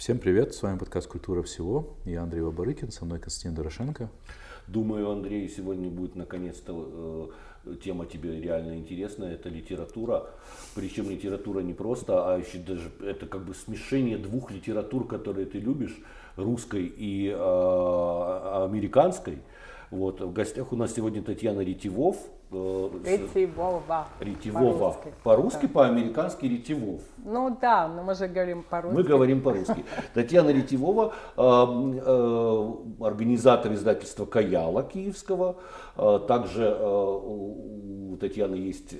Всем привет, с вами подкаст «Культура всего». Я Андрей Вабарыкин, со мной Константин Дорошенко. Думаю, Андрей, сегодня будет наконец-то э, тема тебе реально интересная. Это литература. Причем литература не просто, а еще даже это как бы смешение двух литератур, которые ты любишь, русской и э, американской. Вот. В гостях у нас сегодня Татьяна Ретивов, Ретивова. Ретивова. По-русски, по-американски Ретивов. Ну да, но мы же говорим по-русски. Мы говорим по-русски. Татьяна Ретивова, э, э, организатор издательства «Каяла» киевского. Э, также у Татьяны есть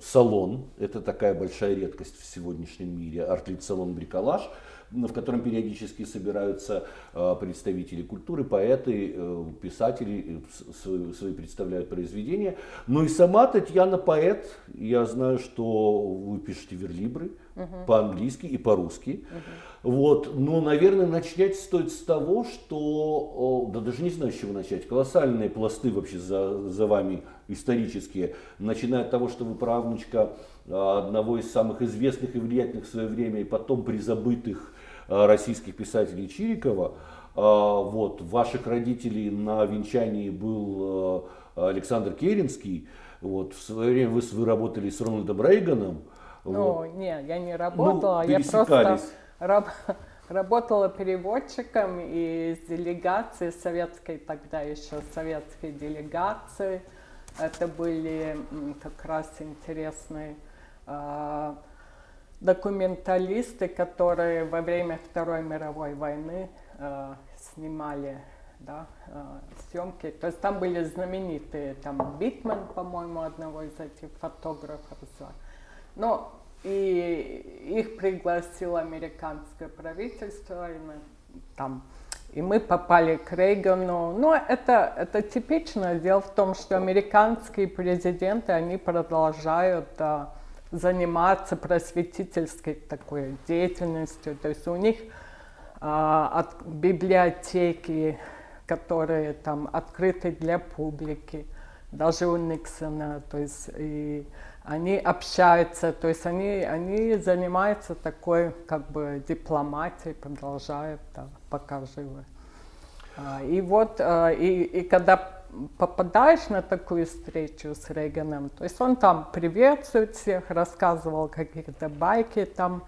салон. Это такая большая редкость в сегодняшнем мире. Артлит-салон «Бриколаж» в котором периодически собираются э, представители культуры, поэты, э, писатели, э, свои, представляют произведения. Ну и сама Татьяна поэт, я знаю, что вы пишете верлибры uh-huh. по-английски и по-русски. Uh-huh. Вот. Но, наверное, начать стоит с того, что, да даже не знаю, с чего начать, колоссальные пласты вообще за, за вами исторические, начиная от того, что вы правнучка одного из самых известных и влиятельных в свое время и потом призабытых российских писателей Чирикова. Э, вот, ваших родителей на венчании был э, Александр Керенский. Вот, в свое время вы, вы работали с Рональдом Рейганом. Ну, вот. не, я не работала, ну, я просто раб, работала переводчиком из делегации советской, тогда еще советской делегации. Это были как раз интересные документалисты, которые во время Второй мировой войны э, снимали да, э, съемки. То есть там были знаменитые, там Битман, по-моему, одного из этих фотографов. Но и их пригласило американское правительство, и мы, там, и мы попали к Рейгану. Но это, это типично. Дело в том, что американские президенты, они продолжают э, заниматься просветительской такой деятельностью. То есть у них а, от библиотеки, которые там открыты для публики, даже у Никсона, то есть и они общаются, то есть они, они занимаются такой как бы дипломатией, продолжают да, пока живы. А, и вот, а, и, и когда попадаешь на такую встречу с Рейганом, то есть он там приветствует всех, рассказывал какие-то байки там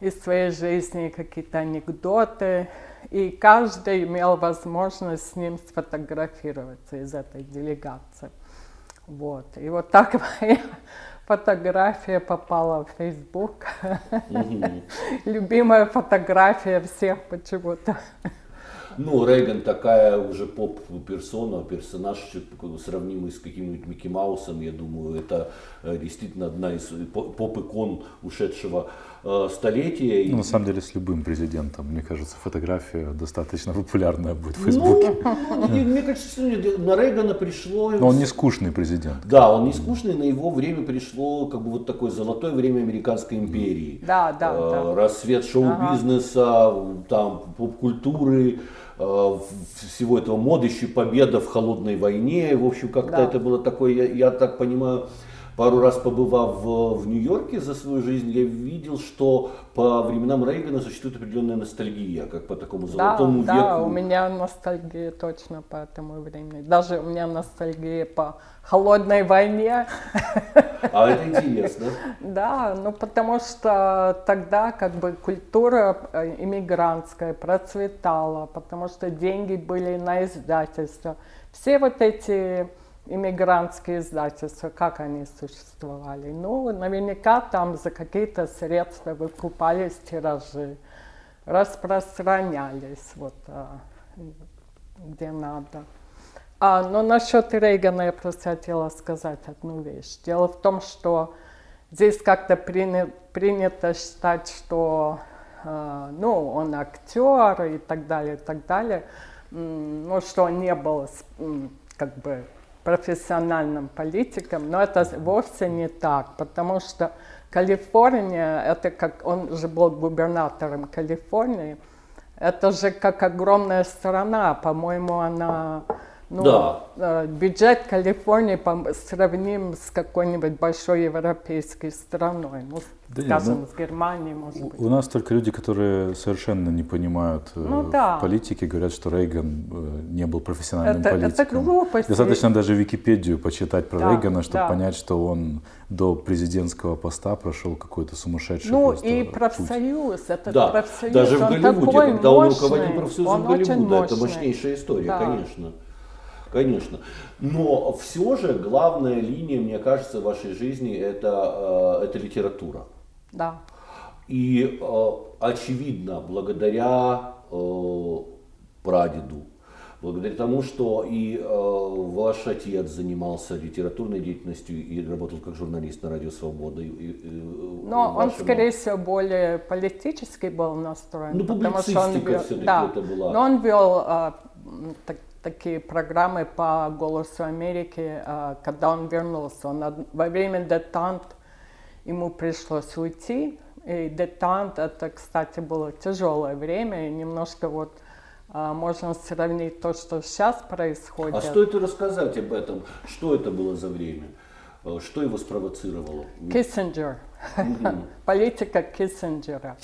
из своей жизни, какие-то анекдоты, и каждый имел возможность с ним сфотографироваться из этой делегации. Вот. И вот так моя фотография попала в Facebook. Любимая фотография всех почему-то. Ну, Рейган такая уже поп-персона, персонаж, сравнимый с каким-нибудь Микки Маусом, я думаю, это э, действительно одна из поп-икон ушедшего э, столетия. Ну, на самом деле, с любым президентом, мне кажется, фотография достаточно популярная будет в Фейсбуке. Ну, мне кажется, на Рейгана пришло... Но он не скучный президент. Да, он не скучный, на его время пришло как бы вот такое золотое время американской империи. Да, да, э, да. Рассвет шоу-бизнеса, там, поп-культуры, Э, всего этого модыщей победа в холодной войне. В общем, как-то да. это было такое, я, я так понимаю, пару раз побывав в, в Нью-Йорке за свою жизнь, я видел, что по временам Рейгана существует определенная ностальгия, как по такому золотому да, веку. Да, у меня ностальгия точно по этому времени. Даже у меня ностальгия по холодной войне. А это интересно. Да, ну потому что тогда как бы культура э, иммигрантская процветала, потому что деньги были на издательство. Все вот эти иммигрантские издательства, как они существовали? Ну, наверняка там за какие-то средства выкупались тиражи, распространялись вот а, где надо. А, но насчет Рейгана я просто хотела сказать одну вещь. Дело в том, что здесь как-то принято, принято считать, что э, ну, он актер и так далее, и так далее, ну, что он не был как бы профессиональным политиком, но это вовсе не так, потому что Калифорния, это как он же был губернатором Калифорнии, это же как огромная страна, по-моему, она Ну, Да. э, бюджет Калифорнии сравним с какой-нибудь большой европейской страной, ну, Да нет, скажем, ну, с Германией, может У- быть. У нас только люди, которые совершенно не понимают э, Ну да. в политике, говорят, что Рейган э, не был профессиональным Это, это политиком. глупость. Достаточно даже Википедию почитать про Да, Рейгана, чтобы да. понять, что он до президентского поста прошел какой-то сумасшедший Ну просто и путь. профсоюз, этот Да, профсоюз, даже в он Голливуде, такой когда он мощный, руководил профсоюзом он очень Голливуда, это мощнейшая история, Да. конечно. Конечно. Но все же главная линия, мне кажется, в вашей жизни это, э, это литература. Да. И э, очевидно, благодаря э, прадеду, благодаря тому, что и э, ваш отец занимался литературной деятельностью и работал как журналист на Радио Свобода. и- и- и Но он, ваша скорее всего, более политически был настроен. Ну, потому что он вел, да, это была. Но он вел так- такие программы по «Голосу Америки», когда он вернулся. Он од- во время детант ему пришлось уйти. И детант, это, кстати, было тяжелое время, и немножко вот а, можно сравнить то, что сейчас происходит. А стоит и рассказать об этом, что это было за время, э, что его спровоцировало. Киссинджер. Политика Киссинджера.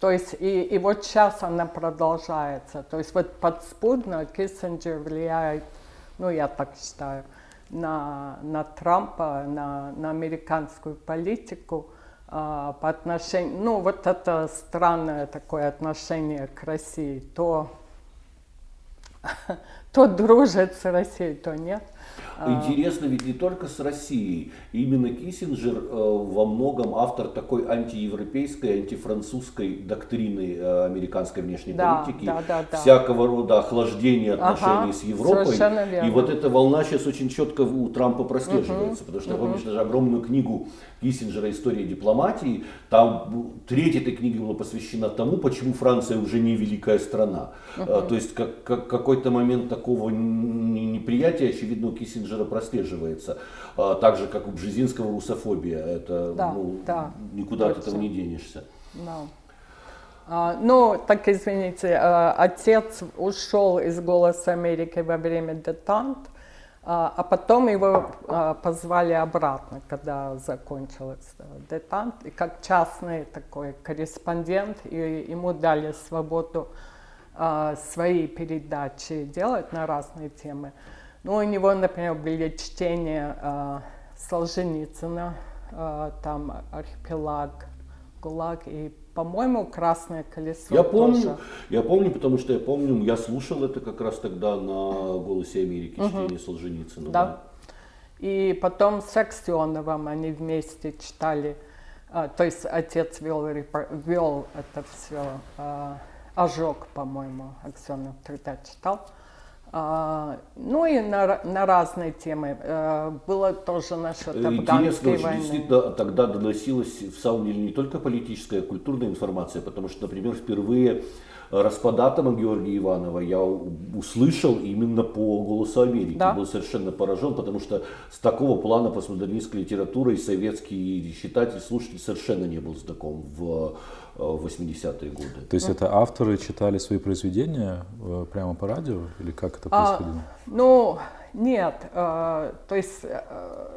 То есть и, и вот сейчас она продолжается. То есть вот подспудно Киссинджер влияет, ну я так считаю, на, на Трампа, на, на американскую политику а, по отношению, ну вот это странное такое отношение к России. То, то дружит с Россией, то нет. Интересно ведь не только с Россией. Именно Киссинджер э, во многом автор такой антиевропейской, антифранцузской доктрины э, американской внешней Да, политики. да, да, да. Всякого рода охлаждения отношений Ага, с Европой. И вот эта волна сейчас очень четко у Трампа прослеживается. Потому что, помнишь, даже огромную книгу Киссинджера «История дипломатии», там треть этой книги была посвящена тому, почему Франция уже не великая страна. Э, То есть как, как- какой-то момент такого неприятия, очевидно, у Киссинджера прослеживается. А, Так же, как у Бжезинского русофобия. Это Да, ну, да, никуда от точно. этого не денешься. Да. А, ну, так извините, а, отец ушел из «Голоса Америки» во время детант, а, потом его позвали обратно, когда закончилась а, детант, и как частный такой корреспондент, и ему дали свободу свои передачи делать на разные темы. Ну, у него, например, были чтения а, Солженицына, а, там архипелаг, ГУЛАГ и, по-моему, Красное колесо. Я помню, тоже. я помню, потому что я помню, я слушал это как раз тогда на «Голосе Америки», чтение Солженицына. Да. И потом с Аксеновым они вместе читали, а, то есть отец вел, вел это все, ожог, по-моему, Аксенов тогда читал. А, ну и на, на разные темы. Э, было тоже насчет Э, очень войны. действительно тогда доносилась в самом деле не только политическая, а культурная информация, потому что, например, впервые распад атома Георгия Иванова я услышал именно по «Голосу Америки». Да. Был совершенно поражен, потому что с такого плана постмодернистской литературой советский читатель, слушатель совершенно не был знаком в э, 80-е годы. То есть это авторы читали свои произведения э, прямо по радио или как это А, происходило? ну, нет. э, то есть, э,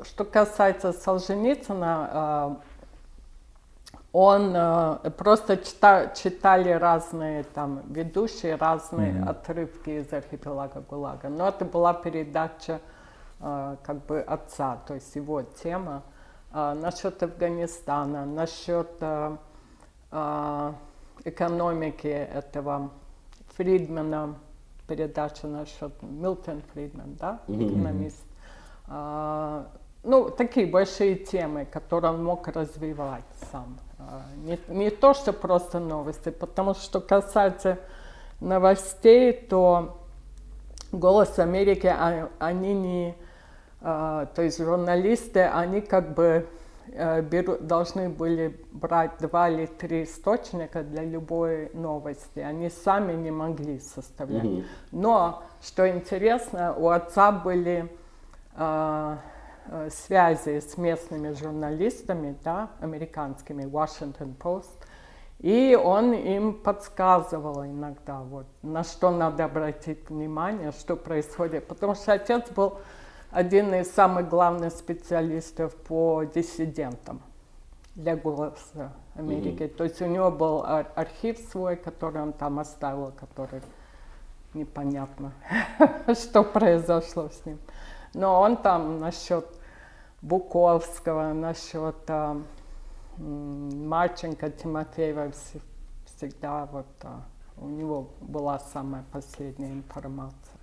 что касается Солженицына, э, он э, просто чита- читали разные там ведущие, разные отрывки из архипелага ГУЛАГа. Но это была передача э, как бы отца, то есть его тема. Э, насчет Афганистана, насчет э, экономики этого Фридмана, передача насчет Милтон Фридман, да, экономист. А, ну, такие большие темы, которые он мог развивать сам. А, не, не то, что просто новости, потому что, касается новостей, то «Голос Америки», а- они не, а, то есть журналисты, они как бы э, беру- должны были брать два или три источника для любой новости. Они сами не могли составлять. Но, что интересно, у отца были связи с местными журналистами, да, американскими, Washington Post, И он им подсказывал иногда, вот, на что надо обратить внимание, что происходит. Потому что отец был один из самых главных специалистов по диссидентам для «Голоса Америки». То есть у него был ар- архив свой, который он там оставил, который непонятно, что произошло с ним. Но он там насчет Буковского, насчет а, Марченко, Тимофеева вс- всегда вот а, у него была самая последняя информация.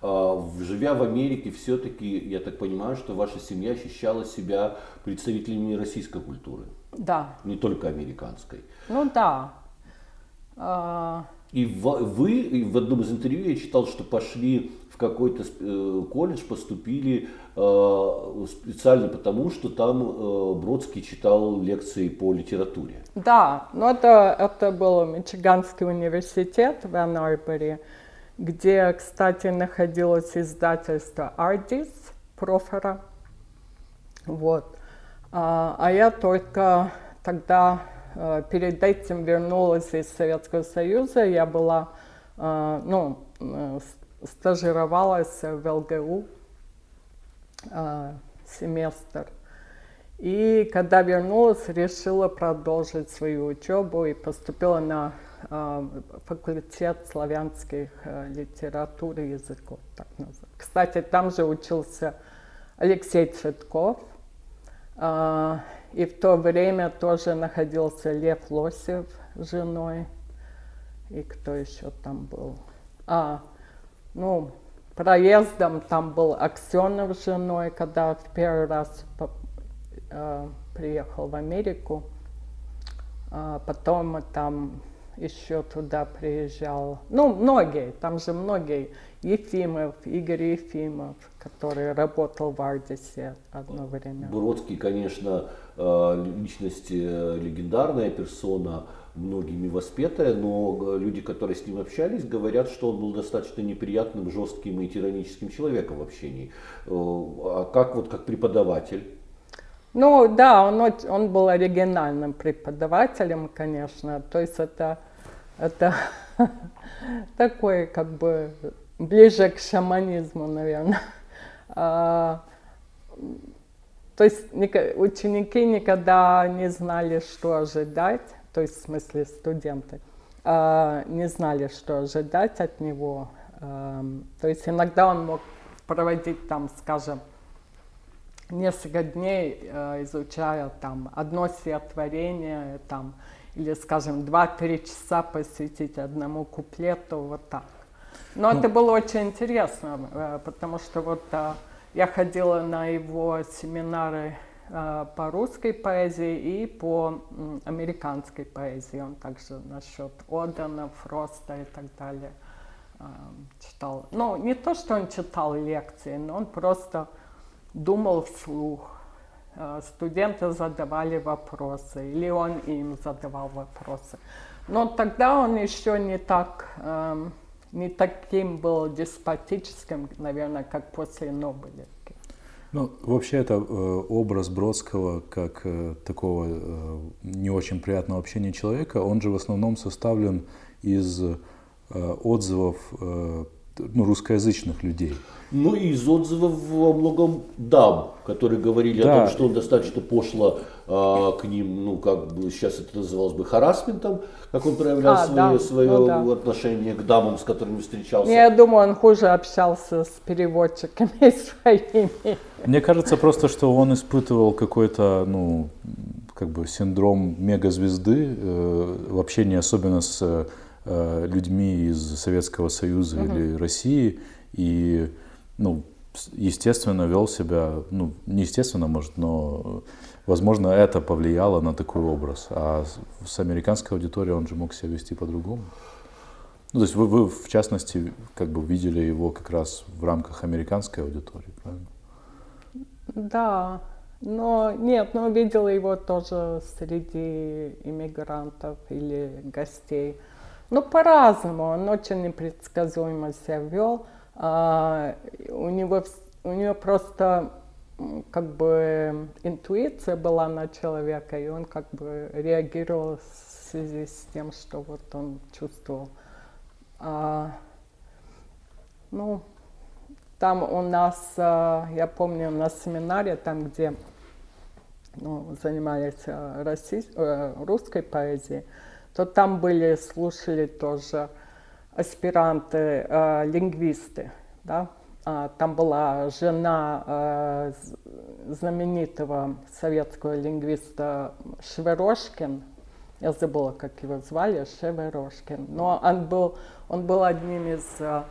А, Живя в Америке, все-таки, я так понимаю, что ваша семья ощущала себя представителями российской культуры, Да, не только американской. ну да. А, И вы и в одном из интервью я читал, что пошли какой-то э, колледж, поступили э, специально потому, что там э, Бродский читал лекции по литературе. Да, но это, это был Мичиганский университет в Анн-Арборе, где, кстати, находилось издательство «Ардис» Профора. Вот. А, а я только тогда перед этим вернулась из Советского Союза. Я была, ну, стажировалась в ЛГУ э, семестр. И когда вернулась, решила продолжить свою учебу и поступила на э, факультет славянских э, литератур и языков. Так. Кстати, там же учился Алексей Цветков. Э, и в то время тоже находился Лев Лосев с женой. И кто еще там был? А, ну, проездом там был Аксенов с женой, когда в первый раз по- э, приехал в Америку. А потом там еще туда приезжал, ну, многие, там же многие, Ефимов, Игорь Ефимов, который работал в Ардисе одно время. Бродский, конечно, э, личность э, легендарная персона, многими воспетая, но э, люди, которые с ним общались, говорят, что он был достаточно неприятным, жестким и тираническим человеком в общении. Э, А как вот как преподаватель? Ну да, он, он был оригинальным преподавателем, конечно. То есть это, это такой как бы ближе к шаманизму, наверное. А, то есть ученики никогда не знали, что ожидать, то есть в смысле студенты, а, не знали, что ожидать от него. Ам, То есть иногда он мог проводить там, скажем, несколько дней э, изучая там одно стихотворение там, или, скажем, 2-3 часа посвятить одному куплету, вот так. Но это было очень интересно, э, потому что вот э, я ходила на его семинары по русской поэзии и по американской поэзии. Он также насчет Одена, Фроста и так далее э, читал. Ну, не то, что он читал лекции, но он просто думал вслух. Э, Студенты задавали вопросы, или он им задавал вопросы. Но тогда он еще не так, эм, не таким был деспотическим, наверное, как после Нобелевки. Ну, вообще это э, образ Бродского как э, такого э, не очень приятного общения человека, он же в основном составлен из отзывов ну, русскоязычных людей. Ну и из отзывов во многом дам, которые говорили Да. о том, что он достаточно пошло а, к ним, ну как бы сейчас это называлось бы харасментом, как он проявлял А, свое, да, свое ну да. отношение к дамам, с которыми встречался. Я думаю, он хуже общался с переводчиками своими. Мне кажется просто, что он испытывал какой-то, ну, как бы синдром мегазвезды э, в общении особенно с э, людьми из Советского Союза или России. И, ну, естественно, вел себя, ну, не естественно, может, но, возможно, это повлияло на такой образ. А с, американской аудиторией он же мог себя вести по-другому. Ну, то есть вы, вы, в частности, как бы видели его как раз в рамках американской аудитории, правильно? Да, но нет, но видела его тоже среди иммигрантов или гостей. Ну, по-разному, он очень непредсказуемо себя вел. А, у, него, у него просто как бы интуиция была на человека, и он как бы реагировал связи с тем, что вот он чувствовал. А, ну, там у нас, а, я помню, на семинаре, там, где ну, занимались а, россий, э, русской поэзией, то там были, слушали тоже аспиранты, э, лингвисты, да, а, там была жена э, знаменитого советского лингвиста Шеверошкин, я забыла, как его звали, Шеверошкин, но он был, он был одним из э,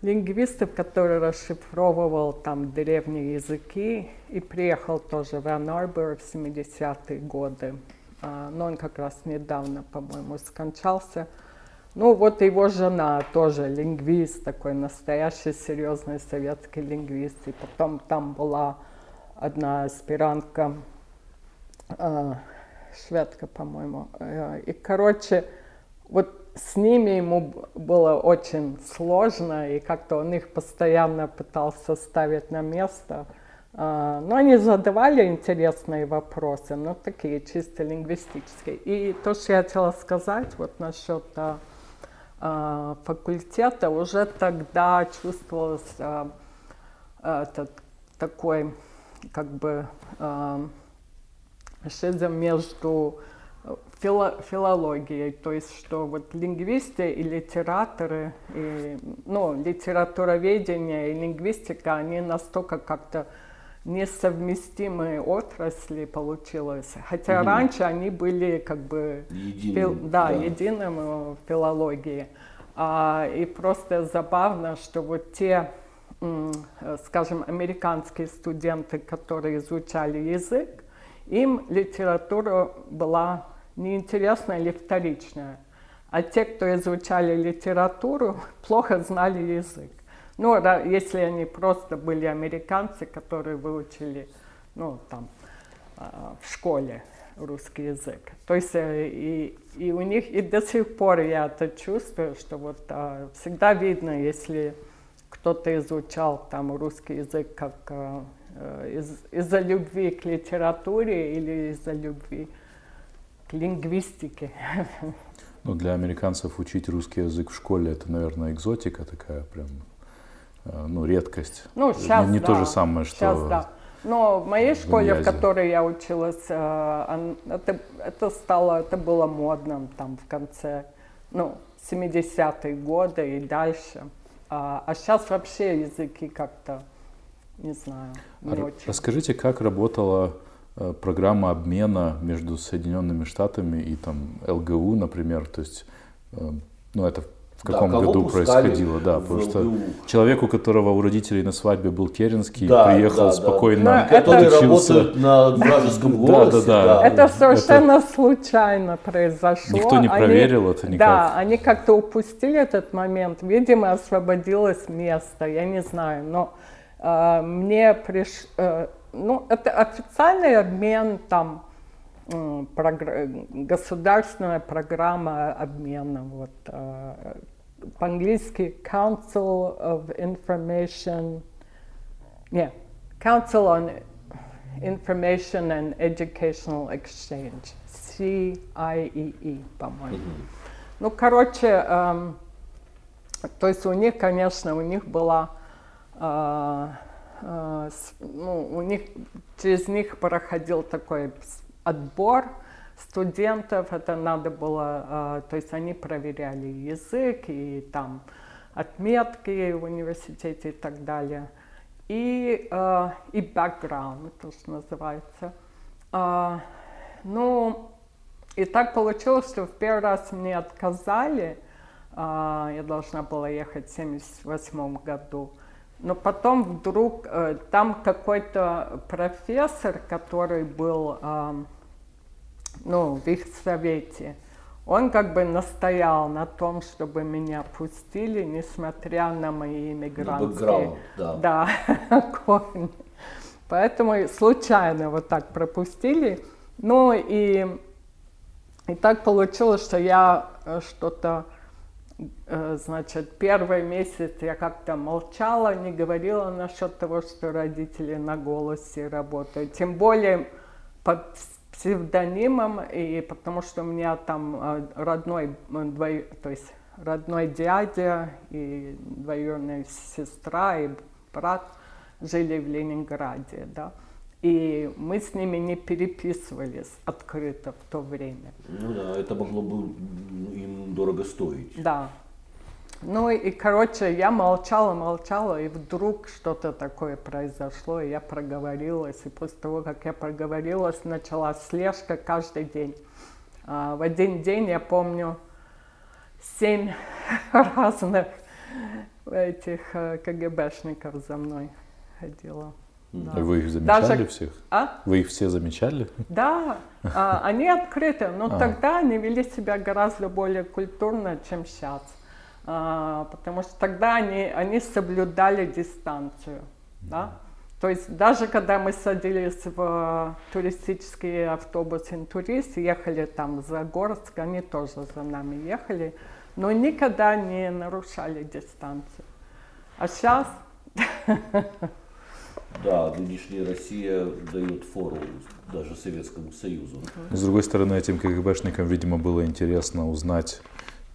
лингвистов, который расшифровывал там древние языки и приехал тоже в Анн-Арбор в 70-е годы. А, но он как раз недавно, по-моему, скончался. Ну, вот его жена тоже лингвист, такой настоящий серьезный советский лингвист. И потом там была одна аспирантка, э, шведка, по-моему. Э, и, короче, вот с ними ему было очень сложно, и как-то он их постоянно пытался ставить на место. Э, но они задавали интересные вопросы, но такие чисто лингвистические. И то, что я хотела сказать вот насчет Э, факультета уже тогда чувствовался э, этот такой как бы э, шизм между фило, филологией, то есть что вот лингвисты и литераторы, и, ну, литературоведение и лингвистика, они настолько как-то несовместимые отрасли получилось. Хотя угу. раньше они были как бы единым, фил, да, да. единым в филологии. А, и просто забавно, что вот те, скажем, американские студенты, которые изучали язык, им литература была неинтересная или вторичная. А те, кто изучали литературу, плохо знали язык. Ну, если они просто были американцы, которые выучили, ну, там, а, в школе русский язык. То есть э, и, и у них, и до сих пор я это чувствую, что вот а, всегда видно, если кто-то изучал там русский язык как а, из, из-за любви к литературе или из-за любви к лингвистике. Ну, для американцев учить русский язык в школе это, наверное, экзотика такая прям Э, ну, редкость. Ну, сейчас, не, не да. то же самое, что... Сейчас, да. Но в моей школе, в, в которой я училась, э, это, это стало, это было модным там в конце, ну, 70-е годы и дальше. А, а сейчас вообще языки как-то, не знаю, не а очень. Расскажите, как работала э, программа обмена между Соединенными Штатами и там ЛГУ, например, то есть, ну, это в каком да, году происходило, да, потому что человек, у которого у родителей на свадьбе был Керенский, да, приехал да, спокойно, да. который работает на вражеском голосе. Да, да, да. Это совершенно это... случайно произошло. Никто не проверил они, это никак. Да, они как-то упустили этот момент. Видимо, освободилось место, я не знаю, но э, мне приш, э, ну это официальный обмен там государственная программа обмена вот э, по-английски Council of Information, yeah, Council on Information and Educational Exchange, CIEE, по-моему. Mm-hmm. Ну, короче, эм, то есть у них, конечно, у них была, э, э, ну, у них, через них проходил такой отбор, студентов, это надо было, а, то есть они проверяли язык и там отметки в университете и так далее. И, а, и background, то, что называется. А, ну, и так получилось, что в первый раз мне отказали, я должна была ехать в 1978 году. Но потом вдруг э, там какой-то профессор, который был ну, в их совете, он как бы настоял на том, чтобы меня пустили, несмотря на мои иммигрантские да. Да, корни. Поэтому случайно вот так пропустили. Ну и, и так получилось, что я э, что-то, э, значит, первый месяц я как-то молчала, не говорила насчет того, что родители на голосе работают. Тем более под псевдонимом, и потому что у меня там э, родной, э, двой, то есть родной дядя и двоюродная сестра и брат жили в Ленинграде, да. И мы с ними не переписывались открыто в то время. Ну да, это могло бы им дорого стоить. Да. Ну и, короче, я молчала, молчала, и вдруг что-то такое произошло, и я проговорилась. И после того, как я проговорилась, началась слежка каждый день. А, в один день, я помню, семь разных этих э, КГБшников за мной ходило. Да. Вы их замечали Даже... всех? А? Вы их все замечали? Да, а, они открыты, но а. тогда они вели себя гораздо более культурно, чем сейчас. А, потому что тогда они, они соблюдали дистанцию. Да? То есть даже когда мы садились в туристический автобус «Интурист», ехали там за Горск, они тоже за нами ехали, но никогда не нарушали дистанцию. А сейчас Да, нынешняя Россия дает фору даже Советскому Союзу. С другой стороны, этим КГБшникам, видимо, было интересно узнать,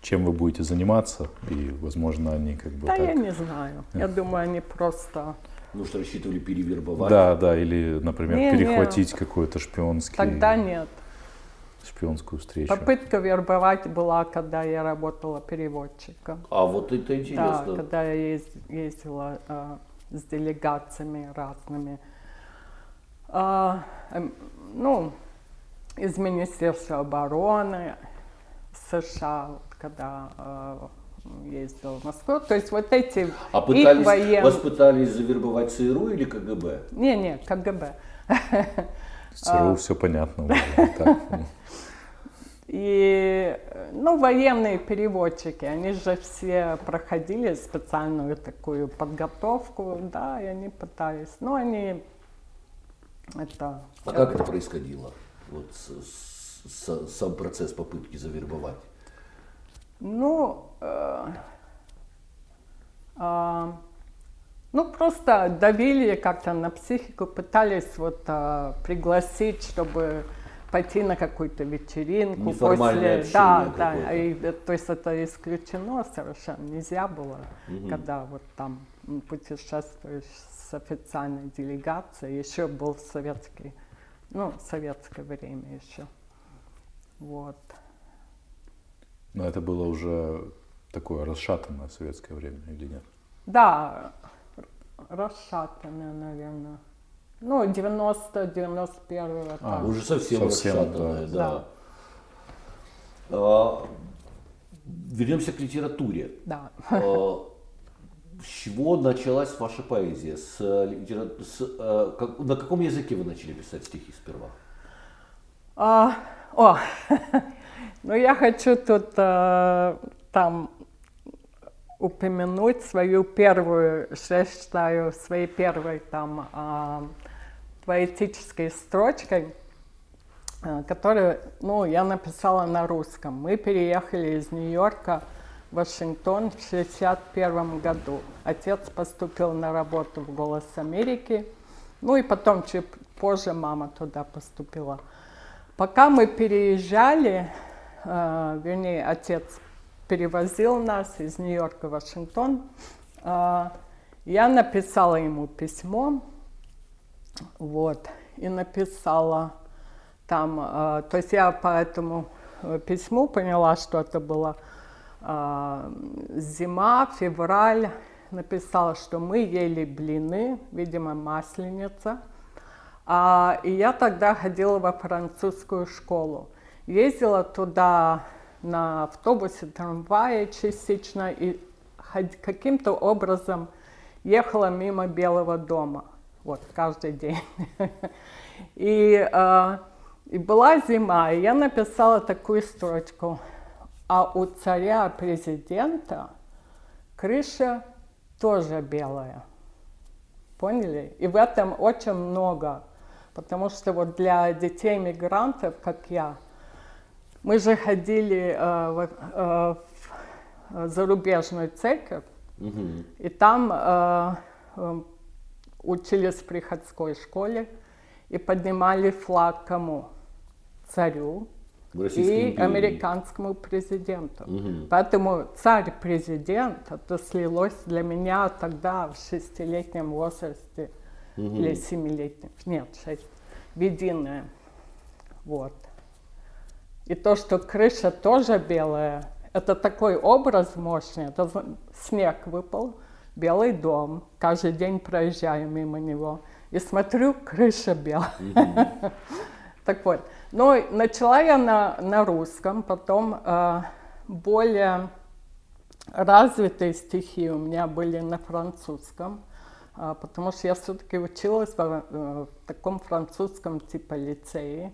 чем вы будете заниматься, и, возможно, они как бы Да, так... я не знаю. Я думаю, они просто... Ну, что рассчитывали перевербовать. Да, да, или, например, не, перехватить какой-то шпионский... Тогда нет. Шпионскую встречу. Попытка вербовать была, когда я работала переводчиком. А вот это интересно. Да, когда я ездила а, с делегациями разными. А, эм, ну, из Министерства обороны США, когда а, ездил в Москву. То есть вот эти А пытались, воен... вас пытались завербовать ЦРУ или КГБ? Не-не, КГБ. ЦРУ все понятно. И, ну, военные переводчики, они же все проходили специальную такую подготовку, да, и они пытались, ну, они это... А как это происходило? Вот с, с, сам процесс попытки завербовать? Ну, э, э, ну, просто давили как-то на психику, пытались вот э, пригласить, чтобы пойти на какую-то вечеринку после, да, да, и, то есть это исключено совершенно нельзя было, угу. когда вот там путешествуешь с официальной делегацией, еще был советский, ну советское время еще, вот. Но это было уже такое расшатанное советское время или нет? Да, расшатанное, наверное. Ну, 90, 91 а, Уже совсем, совсем расшатанная, да. да. А, вернемся к литературе. Да. А, с чего началась ваша поэзия? С, литера... с, а, как, на каком языке вы начали писать стихи сперва? А, о, ну я хочу тут а, там упомянуть свою первую, я считаю, своей первой там а, поэтической строчкой, э, которую ну, я написала на русском. Мы переехали из Нью-Йорка в Вашингтон в 1961 году. Отец поступил на работу в «Голос Америки», ну и потом, чуть позже, мама туда поступила. Пока мы переезжали, э, вернее, отец перевозил нас из Нью-Йорка в Вашингтон, э, я написала ему письмо, вот, и написала там, э, то есть я по этому э, письму поняла, что это была зима, февраль, написала, что мы ели блины, видимо, масленица. А, и я тогда ходила во французскую школу. Ездила туда на автобусе, трамвае частично и каким-то образом ехала мимо Белого дома вот каждый день. И, э, и была зима, и я написала такую строчку. А у царя-президента крыша тоже белая. Поняли? И в этом очень много. Потому что вот для детей мигрантов, как я, мы же ходили э, в, э, в зарубежную церковь, угу. и там э, э учились в приходской школе и поднимали флаг кому? царю и империи. американскому президенту. Мгм. Поэтому царь-президент, это слилось для меня тогда в шестилетнем возрасте или семилетнем, нет, шесть, в единое. Вот. И то, что крыша тоже белая, это такой образ мощный. Это снег выпал, белый дом. Каждый день проезжаю мимо него. И смотрю, крыша белая. Так вот. Ну, начала я на, на русском, потом э, более развитые стихи у меня были на французском, а, потому что я все-таки училась в, э, в таком французском типа лицее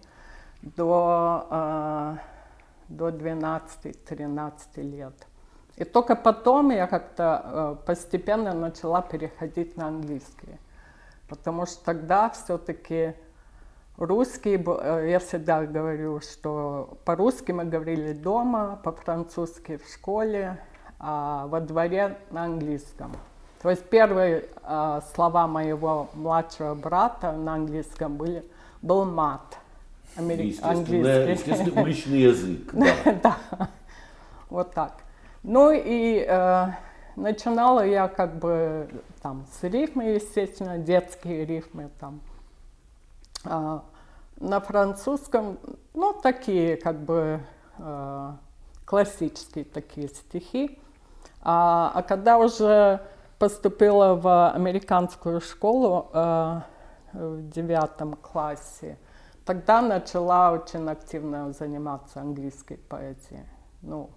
до, а, до 12-13 лет. И только потом я как-то э, постепенно начала переходить на английский, потому что тогда все-таки русский, э, я всегда говорю, что по-русски мы говорили дома, по-французски в школе, а во дворе на английском. То есть первые слова моего младшего брата на английском были, был мат. Амери- Естественно, естественно, уличный язык. Да. да, вот так. Ну и э, начинала я как бы там с рифмы, естественно, детские рифмы там. А, на французском, ну, такие как бы э, классические такие стихи. А, а когда уже поступила в американскую школу э, в девятом классе, тогда начала очень активно заниматься английской поэзией. Ну,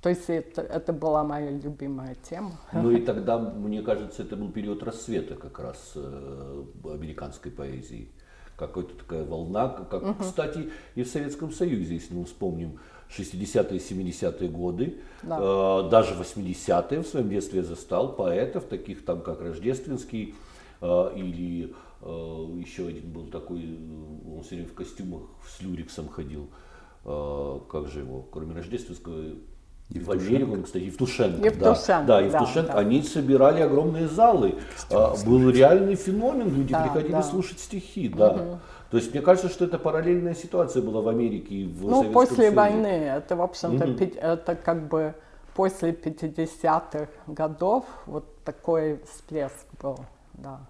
то есть это, это была моя любимая тема. Ну и тогда, мне кажется, это был период рассвета как раз э, американской поэзии. Какая-то такая волна, как, кстати, и в Советском Союзе, если мы вспомним 60-е, 70-е годы, Да. э, даже 80-е в своем детстве я застал поэтов, таких там как Рождественский, э, или еще один был такой, э, он все время в костюмах с люриксом ходил, Э, как же его, кроме Рождественского, и в Америку, кстати, Евтушенко. да. Евтушенко, да, да, Евтушенко. да. Они собирали огромные залы. А, Был реальный феномен, люди Да, приходили да. слушать стихи, да. То есть мне кажется, что это параллельная ситуация была в Америке и в Ну, Советском после Союзе. войны, это, в общем-то, пи- это как бы после 50-х годов вот такой всплеск был, да.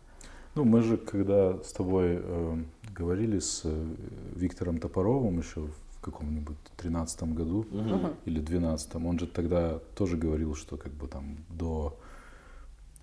Ну, мы же, когда с тобой э, говорили с э, Виктором Топоровым еще в каком-нибудь 13 году или 12 он же тогда тоже говорил, что как бы там до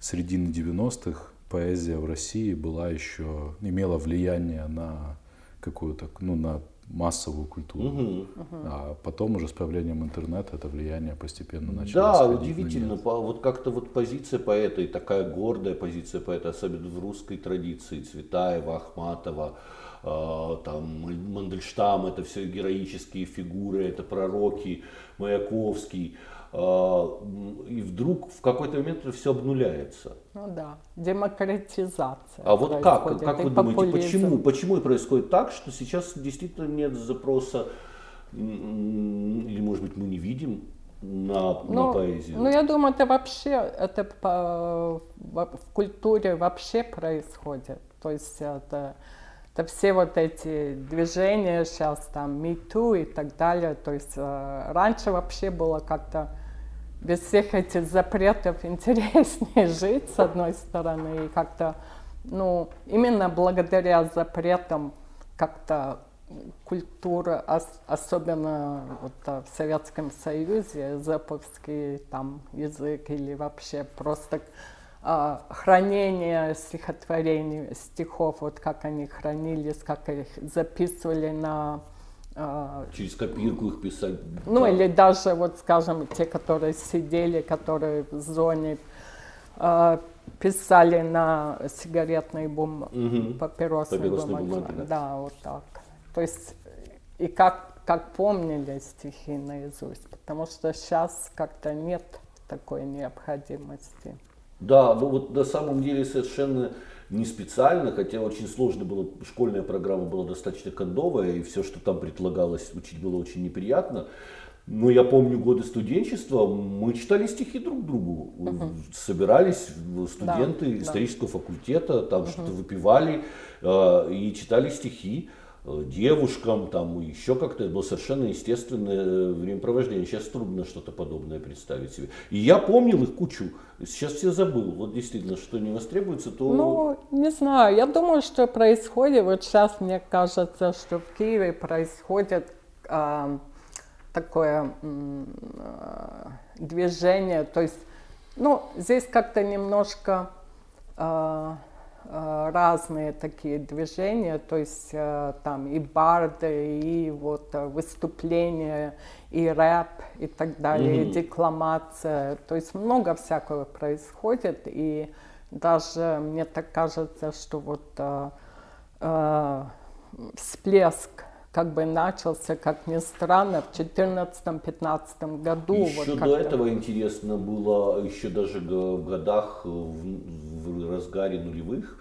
середины 90-х поэзия в России была еще, имела влияние на какую-то, ну, на массовую культуру. Мгм. А потом уже с появлением интернета это влияние постепенно начало Да, удивительно. По- Вот как-то вот позиция поэта, и такая гордая позиция поэта, особенно в русской традиции, Цветаева, Ахматова, э, там Мандельштам, это все героические фигуры, это пророки, Маяковский. М, И вдруг в какой-то момент это все обнуляется. Ну да, демократизация. А вот как, как вы думаете, популизм. почему, почему происходит так, что сейчас действительно нет запроса, или может быть мы не видим на, на Ну, поэзию? ну, я думаю, это вообще, это по- в культуре вообще происходит. То есть это, это все вот эти движения сейчас, там, Me Too и так далее. То есть э, раньше вообще было как-то без всех этих запретов интереснее жить, с одной стороны, и как-то, ну, именно благодаря запретам как-то культура, ос- особенно вот, а, в Советском Союзе, зэповский там язык или вообще просто а, хранение стихотворений, стихов, вот как они хранились, как их записывали на Через копирку их писать. ну Да. или даже вот, скажем, те, которые сидели, которые в зоне э, писали на сигаретной бум... Мгм. папиросной, Папиросной бумаге. бумаге, да. да. вот так. То есть и как, как помнили стихи наизусть, потому что сейчас как-то нет такой необходимости. Да, ну вот на самом деле совершенно не специально, хотя очень сложно было, школьная программа была достаточно кондовая, и все, что там предлагалось учить, было очень неприятно. Но я помню годы студенчества, мы читали стихи друг другу, собирались в- студенты Да, да. исторического факультета, там что-то выпивали э, и читали стихи. Э, девушкам, там еще как-то, было совершенно естественное времяпровождение. Сейчас трудно что-то подобное представить себе. И я помнил их кучу, сейчас все забыл. Вот действительно, что не востребуется, то... Ну, не знаю, я думаю, что происходит, вот сейчас мне кажется, что в Киеве происходит э, такое э, движение, то есть, ну, здесь как-то немножко... Э, Э, разные такие движения, то есть э, там и барды, и вот э, выступления, и рэп, и так далее, mm-hmm. и декламация. То есть много всякого происходит, и даже мне так кажется, что вот э, э, всплеск как бы начался, как ни странно, в 2014-2015 году. Еще вот до этого интересно было, еще даже в годах в, в разгаре нулевых,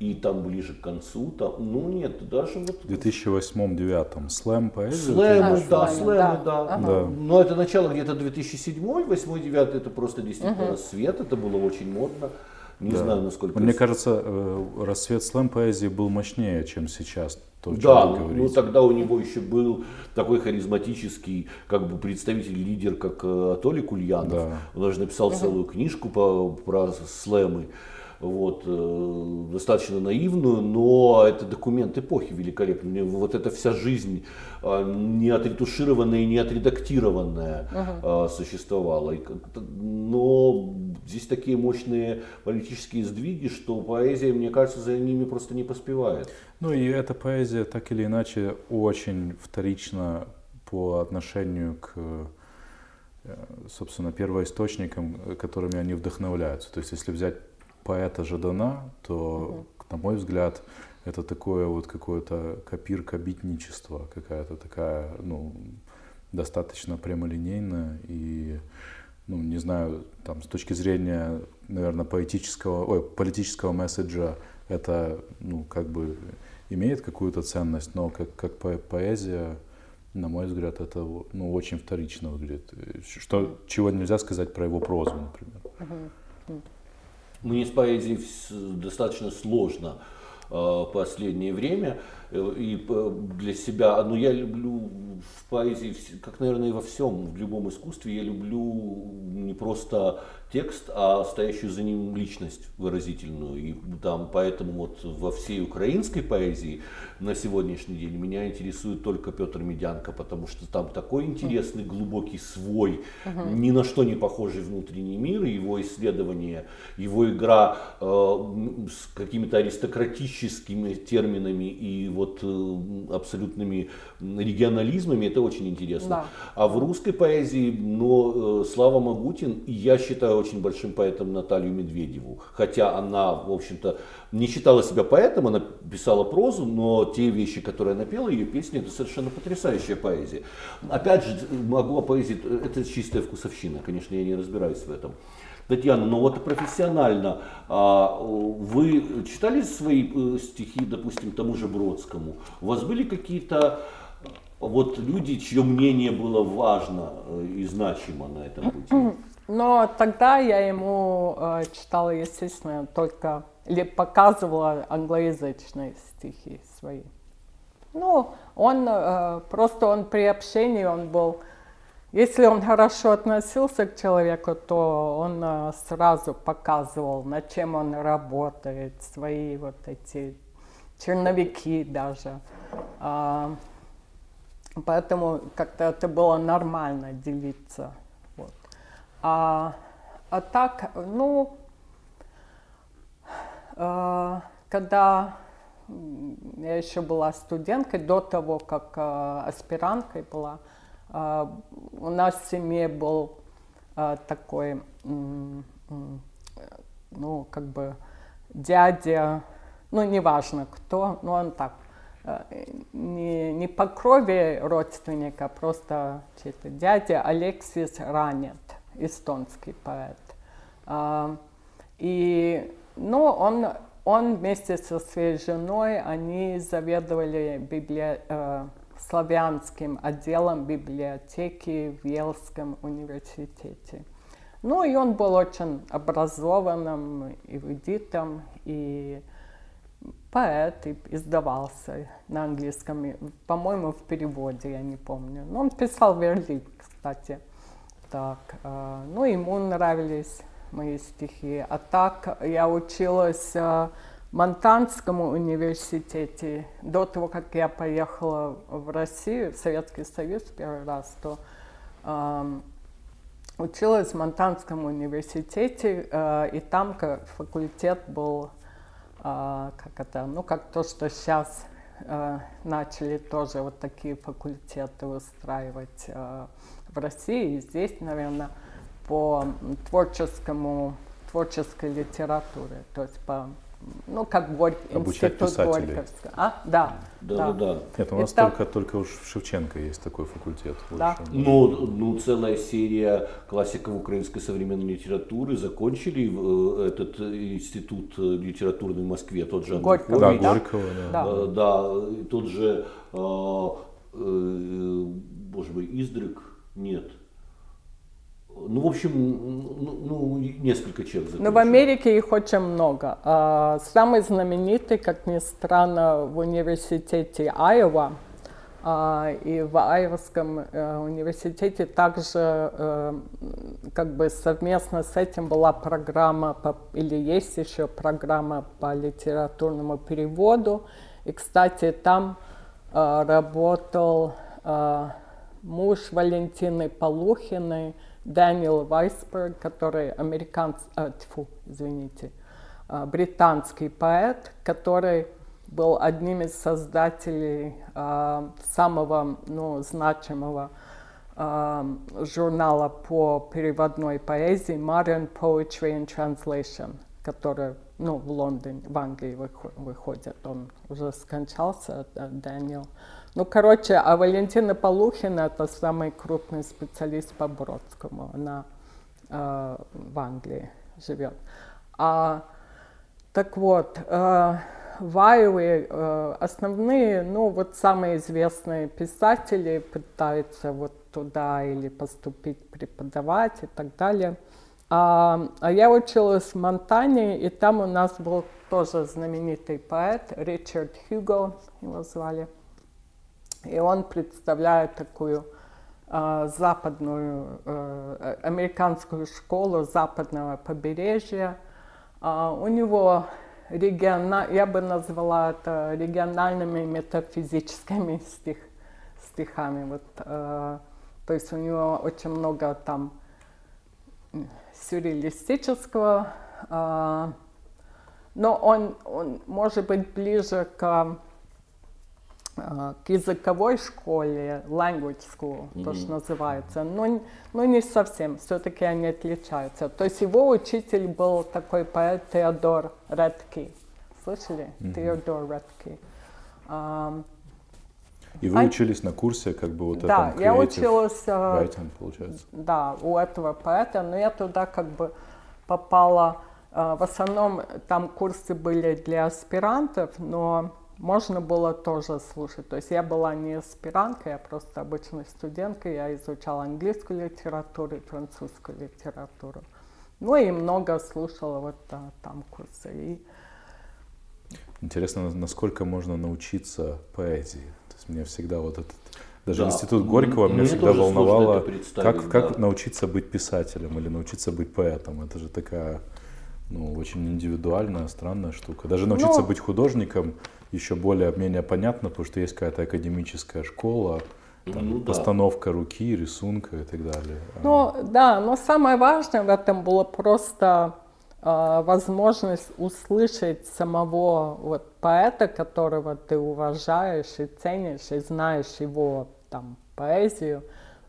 и там ближе к концу, там, ну нет, даже вот... В 2008-2009 слэм поэзия? Слэмы, да, слэмы, да. да. Ага. да. Но это начало где-то 2007 8 9 это просто действительно угу. свет, это было очень модно. Не да. знаю, насколько... Мне кажется, э, рассвет слэм поэзии был мощнее, чем сейчас. То, да, ну, ну тогда у него еще был такой харизматический как бы представитель, лидер, как э, Атоли Кульянов. Да. Он даже написал угу. целую книжку по, про слэмы вот, э, достаточно наивную, но это документ эпохи великолепный. Вот эта вся жизнь э, не отретушированная и не отредактированная uh-huh. существовала. Но здесь такие мощные политические сдвиги, что поэзия, мне кажется, за ними просто не поспевает. Ну и эта поэзия так или иначе очень вторична по отношению к собственно, первоисточникам, которыми они вдохновляются. То есть, если взять поэта Жадана, то, угу. на мой взгляд, это такое вот какое-то копирка битничества, какая-то такая, ну, достаточно прямолинейная и, ну, не знаю, там, с точки зрения, наверное, поэтического, ой, политического месседжа, это, ну, как бы имеет какую-то ценность, но как, как по поэзия, на мой взгляд, это ну, очень вторично выглядит. Что, чего нельзя сказать про его прозу, например. Мне с поэзией достаточно сложно в э, последнее время. Э, и для себя, но я люблю в поэзии, как, наверное, и во всем, в любом искусстве, я люблю не просто текст, а стоящую за ним личность выразительную. И там, поэтому вот во всей украинской поэзии на сегодняшний день меня интересует только Петр Медянко, потому что там такой интересный, глубокий свой, ни на что не похожий внутренний мир, его исследование, его игра э, с какими-то аристократическими терминами и вот э, абсолютными регионализмами, это очень интересно. Да. А в русской поэзии, но э, Слава Магутин, я считаю очень большим поэтом Наталью Медведеву. Хотя она, в общем-то, не считала себя поэтом, она писала прозу, но те вещи, которые она пела, ее песни, это совершенно потрясающая поэзия. Опять же, могу о поэзии, это чистая вкусовщина, конечно, я не разбираюсь в этом. Татьяна, но вот профессионально а, вы читали свои э, стихи, допустим, тому же Бродскому? У вас были какие-то вот люди, чье мнение было важно э, и значимо на этом пути? Но тогда я ему э, читала, естественно, только или показывала англоязычные стихи свои. Ну, он э, просто он при общении он был если он хорошо относился к человеку, то он сразу показывал, над чем он работает, свои вот эти черновики даже. А, поэтому как-то это было нормально делиться. Вот. А, а так, ну, а, когда я еще была студенткой, до того, как а, аспиранткой была, а, у нас в семье был а, такой, ну, как бы дядя, ну, неважно кто, но он так, не, не по крови родственника, просто чей-то дядя Алексис Ранет, эстонский поэт. И, ну, он, он вместе со своей женой, они заведовали библи славянским отделом библиотеки в Елском университете. Ну и он был очень образованным эрудитом и поэт и издавался на английском, по-моему, в переводе, я не помню. Но он писал верлит, кстати. Так, э, ну, ему нравились мои стихи. А так я училась в Монтанском университете. До того, как я поехала в Россию, в Советский Союз первый раз, то э, училась в Монтанском университете, э, и там факультет был, э, как это, ну, как то, что сейчас э, начали тоже вот такие факультеты устраивать э, в России. И здесь, наверное, по творческому, творческой литературе, то есть по ну, как Горь... Обучать институт писателей. Горьковского. А? Да. Да, да, да. Нет, у нас Это... только, только уж в Шевченко есть такой факультет. Да. Ну, ну, целая серия классиков украинской современной литературы закончили э, этот институт литературный в Москве, тот же Горького, да, Горького, да. Да, да тот же, э, э, боже мой, Издрик, нет, ну, в общем, ну, ну несколько человек. Но в Америке их очень много. А, самый знаменитый, как ни странно, в университете Айова. А, и в Айовском э, университете также э, как бы совместно с этим была программа, по, или есть еще программа по литературному переводу. И, кстати, там э, работал муж Валентины Полухиной, Дэниел Вайсберг, который американец, а, тьфу, извините, а, британский поэт, который был одним из создателей а, самого ну, значимого а, журнала по переводной поэзии Modern Poetry and Translation, который ну, в Лондоне, в Англии выходит. Он уже скончался, Дэниел. Ну, короче, а Валентина Полухина это самый крупный специалист по Бродскому. Она э, в Англии живет. А, так вот, э, в Айове э, основные, ну, вот самые известные писатели пытаются вот туда или поступить преподавать и так далее. А, а я училась в Монтане, и там у нас был тоже знаменитый поэт Ричард Хьюго, его звали. И он представляет такую э, западную, э, американскую школу западного побережья. Э, у него региона, я бы назвала это региональными метафизическими стих, стихами. Вот, э, то есть у него очень много там сюрреалистического, э, но он, он может быть ближе к к языковой школе, language school, mm-hmm. то, что называется, но, но не совсем, все-таки они отличаются. То есть его учитель был такой поэт Теодор Редки. Слышали? Mm-hmm. Теодор Редки. Um, и вы а... учились на курсе, как бы вот да, этом я училась, writing, получается. Да, у этого поэта, но я туда как бы попала, в основном там курсы были для аспирантов, но можно было тоже слушать. То есть я была не аспиранткой, я просто обычной студенткой. Я изучала английскую литературу и французскую литературу. Ну и много слушала вот а, там курсы. И... Интересно, насколько можно научиться поэзии. То есть мне всегда вот этот даже да. институт Горького меня всегда волновало, как, как да. научиться быть писателем или научиться быть поэтом. Это же такая ну, очень индивидуальная, странная штука. Даже научиться ну, быть художником еще более-менее понятно, потому что есть какая-то академическая школа, там, ну, постановка да. руки, рисунка и так далее. Ну да, но самое важное в этом было просто э, возможность услышать самого вот, поэта, которого ты уважаешь и ценишь, и знаешь его там поэзию.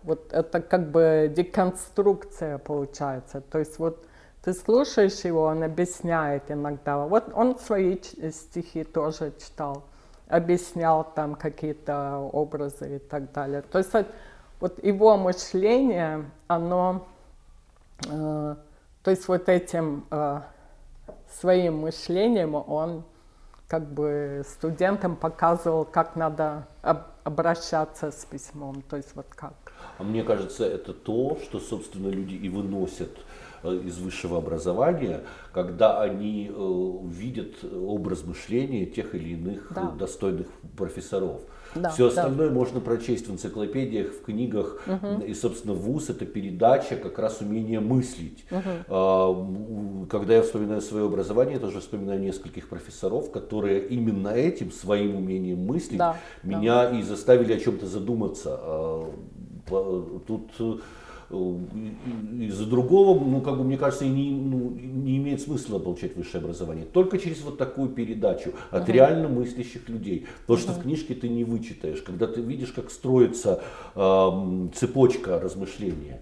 Вот это как бы деконструкция получается. То есть вот ты слушаешь его, он объясняет иногда. Вот он свои стихи тоже читал, объяснял там какие-то образы и так далее. То есть вот его мышление, оно, э, то есть вот этим э, своим мышлением он как бы студентам показывал, как надо об, обращаться с письмом, то есть вот как А мне кажется, это то, что, собственно, люди и выносят из высшего образования, когда они э, видят образ мышления тех или иных Да. достойных профессоров. Да, Все да. остальное можно прочесть в энциклопедиях, в книгах. И, собственно, ВУЗ это передача как раз умения мыслить. М, Когда я вспоминаю свое образование, я тоже вспоминаю нескольких профессоров, которые именно этим, своим умением мыслить, Да, меня и заставили о чем-то задуматься. А, Тут э, и- из-за другого, ну, как бы, мне кажется, и не, ну, не имеет смысла получать высшее образование. Только через вот такую передачу от реально мыслящих людей. То, что в книжке ты не вычитаешь, когда ты видишь, как строится эм, цепочка размышления.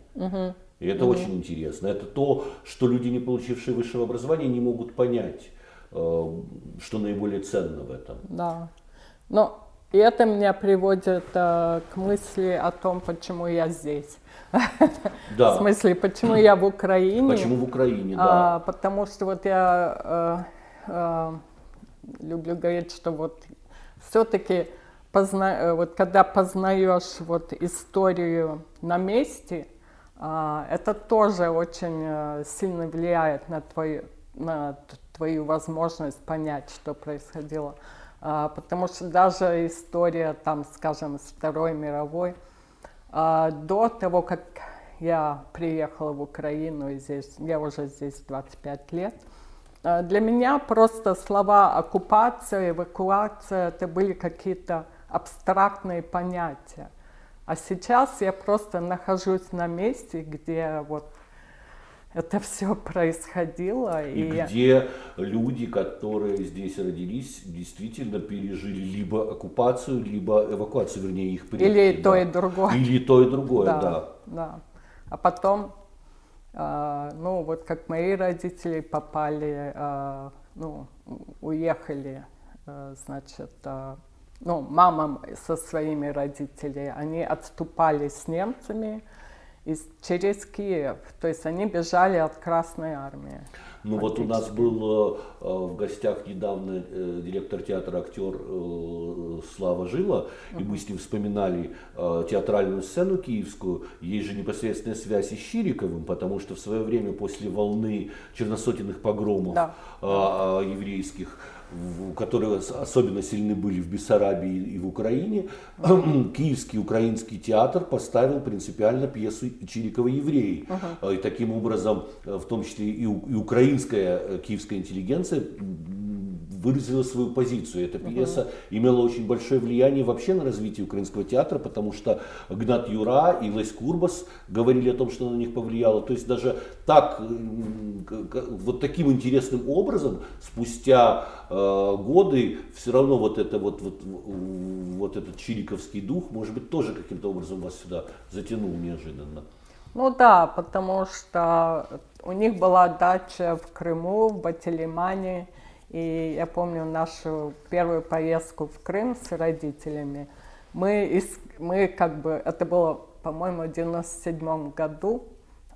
И это очень интересно. Это то, что люди, не получившие высшего образования, не могут понять, э, что наиболее ценно в этом. Да. Но и это меня приводит э, к мысли о том, почему я здесь. Да. В смысле, почему я в Украине. Почему в Украине, А, да. потому что вот я э, э, люблю говорить, что вот все-таки вот когда познаешь вот историю на месте, а, это тоже очень э, сильно влияет на твою, на твою возможность понять, что происходило. А, потому что даже история, там, скажем, Второй мировой, а, до того, как я приехала в Украину, и здесь, я уже здесь 25 лет, а, для меня просто слова оккупация, эвакуация, это были какие-то абстрактные понятия. А сейчас я просто нахожусь на месте, где вот это все происходило. И я- где люди, которые здесь родились, действительно пережили либо оккупацию, либо эвакуацию, вернее, их предки. Или и то, да. и другое. Или и то, и другое, да. да, да. А потом, а, ну вот как мои родители попали, а, ну уехали, а, значит, а, ну мама со своими родителями, они отступали с немцами из, через Киев, то есть они бежали от Красной Армии. Ну вот у нас был э, э, в гостях недавно э, директор театра, актер э, Слава Жила, и мы с ним вспоминали э, театральную сцену киевскую. Есть же непосредственная связь и с Чириковым, потому что в свое время после волны черносотенных погромов Да. а, а, еврейских, которые ос- особенно сильны были в Бессарабии и в Украине, Киевский украинский театр поставил принципиально пьесу Чирикова «Евреи». А, И таким образом, э, в том числе и, и украинская э, киевская интеллигенция выразила свою позицию. Эта пьеса имела очень большое влияние вообще на развитие украинского театра, потому что Гнат Юра и Лесь Курбас говорили о том, что на них повлияло. То есть даже так, к- вот таким интересным образом, спустя э, годы, все равно вот, это, вот, вот, вот этот чириковский дух, может быть, тоже каким-то образом вас сюда затянул неожиданно. Ну да, потому что у них была дача в Крыму, в Батилимане. И я помню нашу первую поездку в Крым с родителями. Мы, ис- мы как бы, это было, по-моему, в 97 году.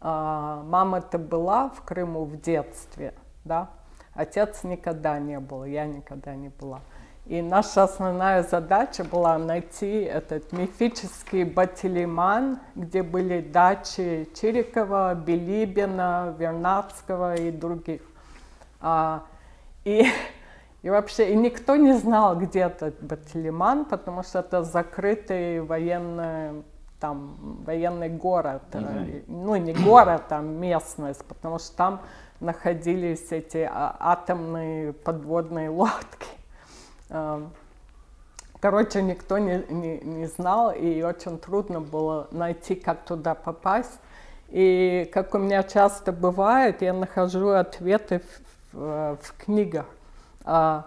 А, Мама-то была в Крыму в детстве, да. Отец никогда не был, я никогда не была. И наша основная задача была найти этот мифический Батилиман, где были дачи Чирикова, Билибина, Вернадского и других. А, и, и вообще и никто не знал, где этот Батилиман, потому что это закрытый военный, там, военный город. э, Ну, не город, а местность, потому что там находились эти а, атомные подводные лодки. Эм, Короче, никто не, не, не знал, и очень трудно было найти, как туда попасть. И как у меня часто бывает, я нахожу ответы в, в- книгах. А,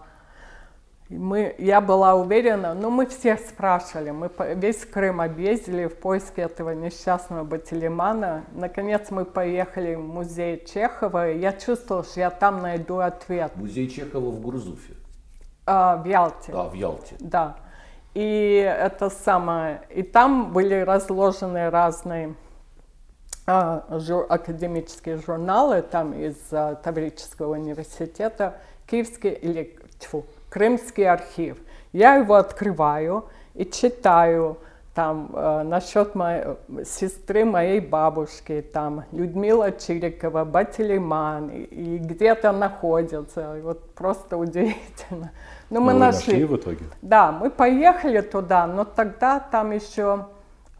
мы, я была уверена, ну мы все спрашивали, мы по- весь Крым объездили в поиске этого несчастного Батилимана. Наконец мы поехали в музей Чехова, и я чувствовала, что я там найду ответ. Музей Чехова в Гурзуфе, А, в Ялте. а, в Ялте. Да. И это самое. И там были разложены разные жур- академические журналы, там из а, Таврического университета, Киевский или тьфу, Крымский архив. Я его открываю и читаю. там э, насчет моей сестры моей бабушки, там Людмила Чирикова, Батилиман, и, и где-то находится. И вот просто удивительно. Но, мы нашли. нашли в итоге? Да, мы поехали туда, но тогда там еще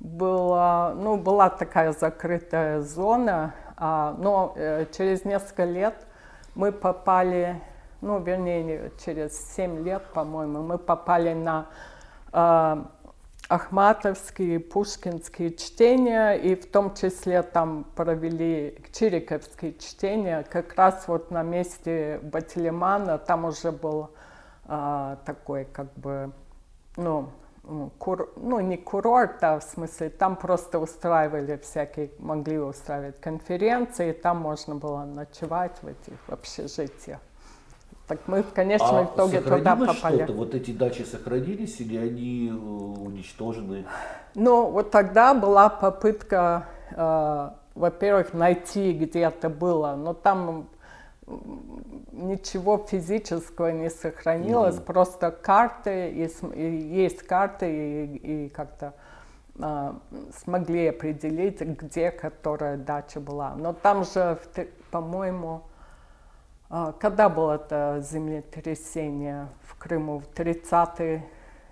была, ну, была такая закрытая зона, а, но э, через несколько лет мы попали, ну, вернее, через 7 лет, по-моему, мы попали на э, ахматовские, пушкинские чтения, и в том числе там провели чириковские чтения, как раз вот на месте Батилемана, там уже был а, такой как бы, ну, кур, ну не курорт, а в смысле, там просто устраивали всякие, могли устраивать конференции, там можно было ночевать в этих общежитиях. Так мы, конечно, а в итоге туда попали. что-то? Вот эти дачи сохранились или они э, уничтожены? Ну, вот тогда была попытка, э, во-первых, найти где-то было, но там ничего физического не сохранилось, mm-hmm. просто карты, и, и есть карты, и, и как-то э, смогли определить, где которая дача была. Но там же, по-моему, а, когда было это землетрясение в Крыму? В 30-е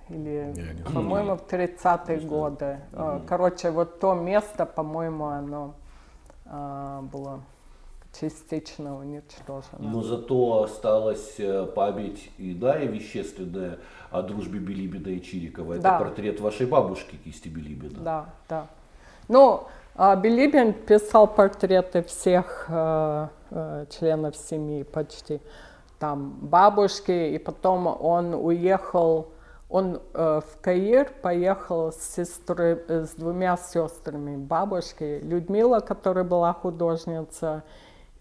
или, по-моему, в 30-е годы. Mm-hmm. Короче, вот то место, по-моему, оно а, было частично уничтожено. Но зато осталась э, память иная вещественная о дружбе Билибина и Чирикова. Это да. портрет вашей бабушки Кисти Билибина. Да, да. Ну, Билибин писал портреты всех э, Э, членов семьи почти, там бабушки, и потом он уехал, он э, в Каир поехал с сестрой, с двумя сестрами, бабушкой Людмила, которая была художница,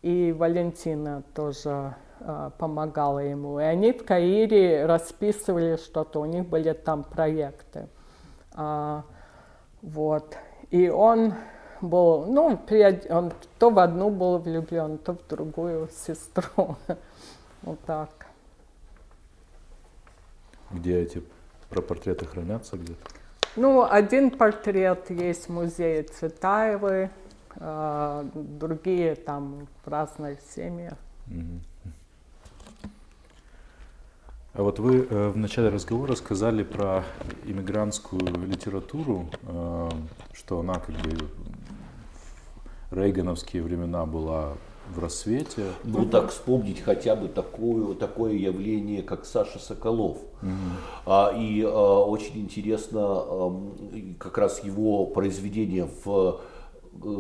и Валентина тоже э, помогала ему. И они в Каире расписывали что-то, у них были там проекты. А, вот. И он был, ну, он то в одну был влюблен, то в другую сестру. Вот так. Где эти про портреты хранятся где-то? Ну, один портрет есть в музее Цветаевой, а другие там в разных семьях. А вот вы э, в начале разговора сказали про иммигрантскую литературу, э, что она как бы рейгановские времена была в рассвете. Ну так вспомнить хотя бы такое, такое явление, как Саша Соколов. Угу. А, и а, очень интересно а, как раз его произведения в э,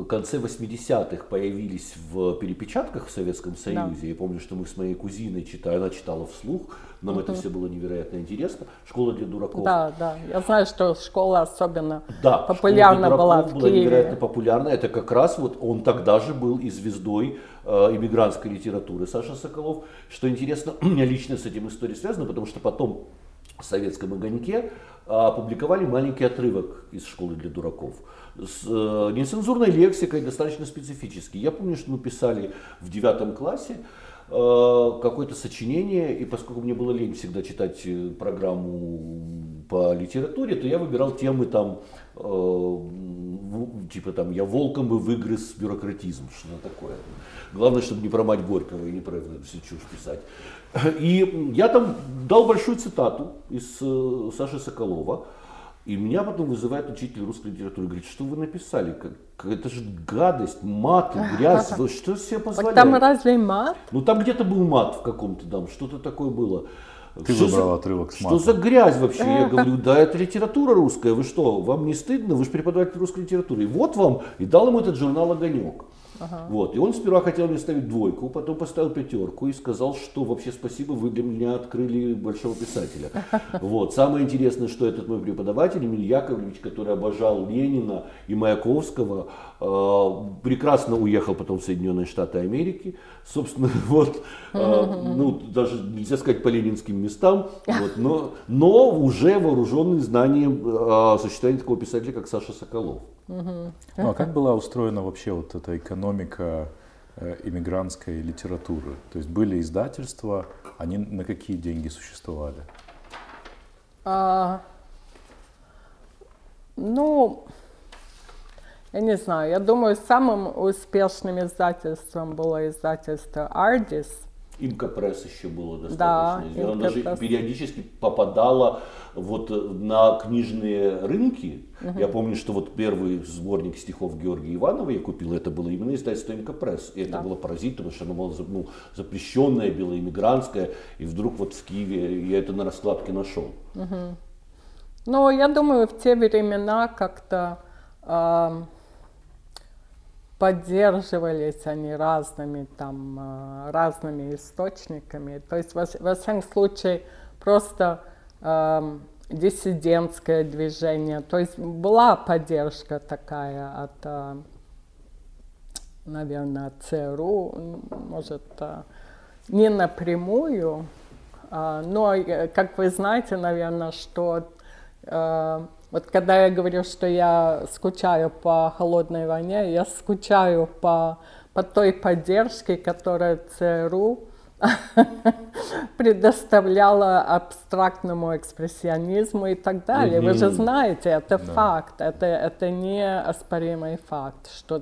конце 80-х появились в перепечатках в Советском Союзе. Да. Я помню, что мы с моей кузиной читали, она читала вслух. Нам угу. это все было невероятно интересно. Школа для дураков. Да, да. Я знаю, что школа особенно да, популярна была в была Киеве. невероятно популярна. Это как раз вот он тогда же был и звездой э, иммигрантской литературы Саша Соколов. Что интересно, у меня лично с этим история связана, потому что потом советском огоньке опубликовали маленький отрывок из школы для дураков с э, нецензурной лексикой, достаточно специфический. Я помню, что мы писали в девятом классе, Э, какое-то сочинение, и поскольку мне было лень всегда читать э, программу по литературе, то я выбирал темы там, типа там, я волком бы выгрыз бюрократизм, что-то такое. Главное, чтобы не про мать Горького и не про всю чушь писать. И я там дал большую цитату из Саши Соколова, и меня потом вызывает учитель русской литературы, говорит, что вы написали, как, это же гадость, мат, грязь, вы что себе позволяете? Там разве мат? Ну там где-то был мат в каком-то там, что-то такое было. Ты что выбрал за, отрывок с матом. Что за грязь вообще? Я говорю, да это литература русская, вы что, вам не стыдно? Вы же преподаватель русской литературы. И вот вам, и дал ему этот журнал «Огонек». Ага. Вот. И он сперва хотел мне ставить двойку, потом поставил пятерку и сказал, что вообще спасибо, вы для меня открыли большого писателя. Вот. Самое интересное, что этот мой преподаватель, Эмиль Яковлевич, который обожал Ленина и Маяковского, э, прекрасно уехал потом в Соединенные Штаты Америки. Собственно, вот, э, ну, даже нельзя сказать по ленинским местам, вот, но, но уже вооруженный знанием э, существования такого писателя, как Саша Соколов. Ну а как была устроена вообще вот эта экономика э, иммигрантской литературы? То есть были издательства, они на какие деньги существовали? А, Ну, я не знаю, я думаю, самым успешным издательством было издательство «Ардис», Имка пресс еще было достаточно. Да, Она даже периодически попадала вот на книжные рынки. Я помню, что вот первый сборник стихов Георгия Иванова я купил, это было именно издательство Имка пресс. И это Да. было поразительно, потому что оно было ну, запрещенное, белоэмигрантское. И вдруг вот в Киеве я это на раскладке нашел. Но я думаю, в те времена как-то ам, поддерживались они разными там а, разными источниками. То есть во, во всяком случае просто ам, диссидентское движение. То есть была поддержка такая от, а, наверное, от ЦРУ, может, а, не напрямую, но, э, как вы знаете, наверное, что э, вот когда я говорю, что я скучаю по холодной войне, я скучаю по, по той поддержке, которую ЦРУ предоставляла абстрактному экспрессионизму и так далее. Вы же знаете, это Да. факт, это, это неоспоримый факт, что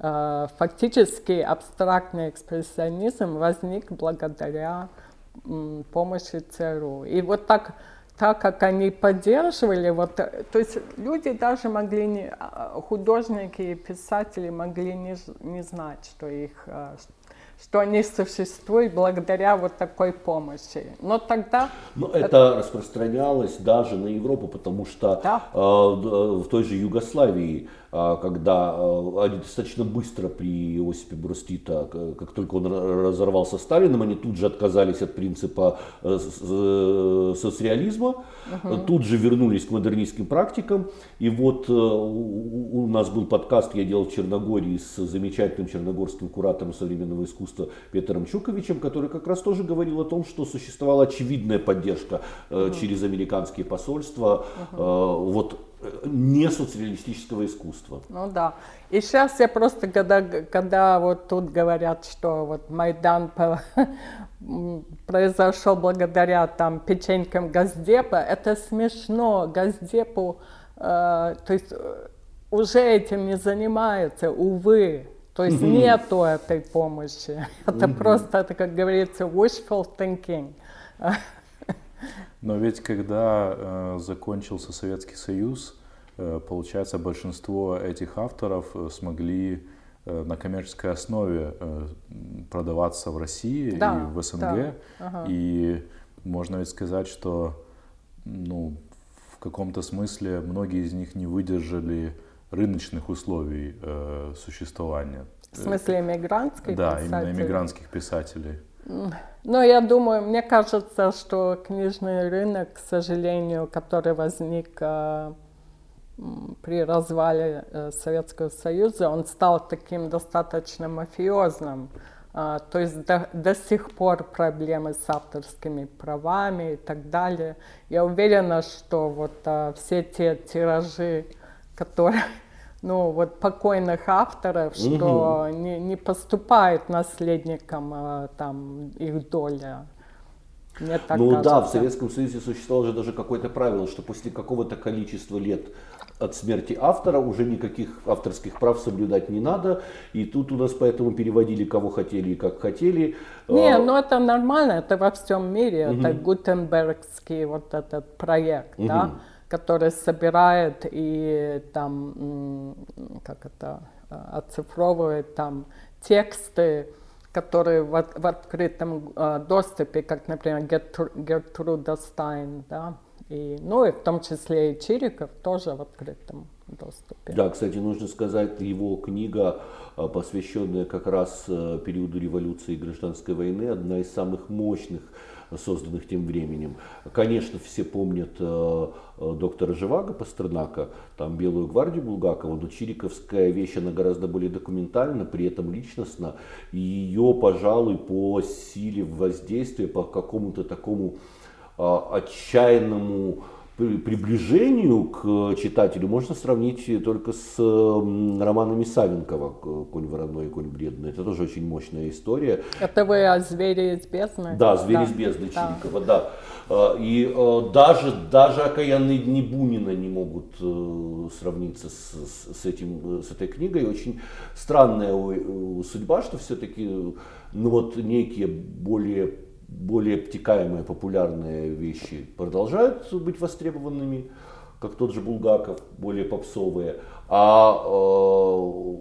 э, фактически абстрактный экспрессионизм возник благодаря м, помощи ЦРУ. И вот так, так как они поддерживали, вот, э, то есть люди даже могли, не, а, художники и писатели могли не, не знать, что их, э, что они существуют благодаря вот такой помощи. Но тогда Но это распространялось даже на Европу, потому что Да. э, д- в той же Югославии, э, когда э, они достаточно быстро при Иосипе Брустита, как только он ра- разорвался с Сталином, они тут же отказались от принципа э, э, соцреализма, э, тут же вернулись к модернистским практикам. И вот э, у нас был подкаст, я делал в Черногории с замечательным черногорским куратором современного искусства Петром Чуковичем, который как раз тоже говорил о том, что существовала очевидная поддержка э, через американские посольства. Э, вот не социалистического искусства. Ну да. И сейчас я просто, когда, когда вот тут говорят, что вот Майдан по- произошел благодаря там печенькам Газдепа, это смешно. Газдепу, э, то есть э, уже этим не занимаются, увы. То есть нету этой помощи. Это просто, это, как говорится, wishful thinking. Но ведь когда э, закончился Советский Союз, э, получается, большинство этих авторов э, смогли э, на коммерческой основе э, продаваться в России Да, и в СНГ. да, ага. И можно ведь сказать, что ну, в каком-то смысле многие из них не выдержали рыночных условий э, существования. В смысле иммигрантской Да, именно писатели? иммигрантских писателей. Но я думаю, мне кажется, что книжный рынок, к сожалению, который возник э, при развале э, Советского Союза, он стал таким достаточно мафиозным. А, то есть до, до сих пор проблемы с авторскими правами и так далее. Я уверена, что вот а, все те тиражи, которые ну, вот покойных авторов, что не, не поступает наследникам а, там их доля. Мне так ну да, в кажется. Советском Союзе существовало же даже какое-то правило, что после какого-то количества лет от смерти автора уже никаких авторских прав соблюдать не надо. И тут у нас поэтому переводили кого хотели и как хотели. Не, А, ну это нормально, это во всем мире, это гутенбергский вот этот проект, да, который собирает и там, как это, э, оцифровывает там тексты, которые в, в открытом э, доступе, как, например, Гертру- Гертруда Стайн, да, и, ну и в том числе и Чириков тоже в открытом доступе. Да, кстати, нужно сказать, его книга, а, посвященная как раз э, периоду революции и гражданской войны, одна из самых мощных э, созданных тем временем. Конечно, все помнят э, э, доктора Живаго Пастернака, там Белую гвардию Булгакова, но Чириковская вещь, она гораздо более документальна, при этом личностна. И ее, пожалуй, по силе воздействия, по какому-то такому а, отчаянному приближению к читателю можно сравнить только с романами Савенкова «Конь вороной и конь бледный». Это тоже очень мощная история. Это вы о «Звере из бездны»? Да, «Зверь да. из бездны» да. Чирикова, да. А, и э, даже, даже «Окаянные дни Бунина» не могут э, сравниться с, с, этим, с этой книгой. Очень странная судьба, что все-таки ну, вот некие более более обтекаемые, популярные вещи продолжают быть востребованными, как тот же Булгаков, более попсовые, а э,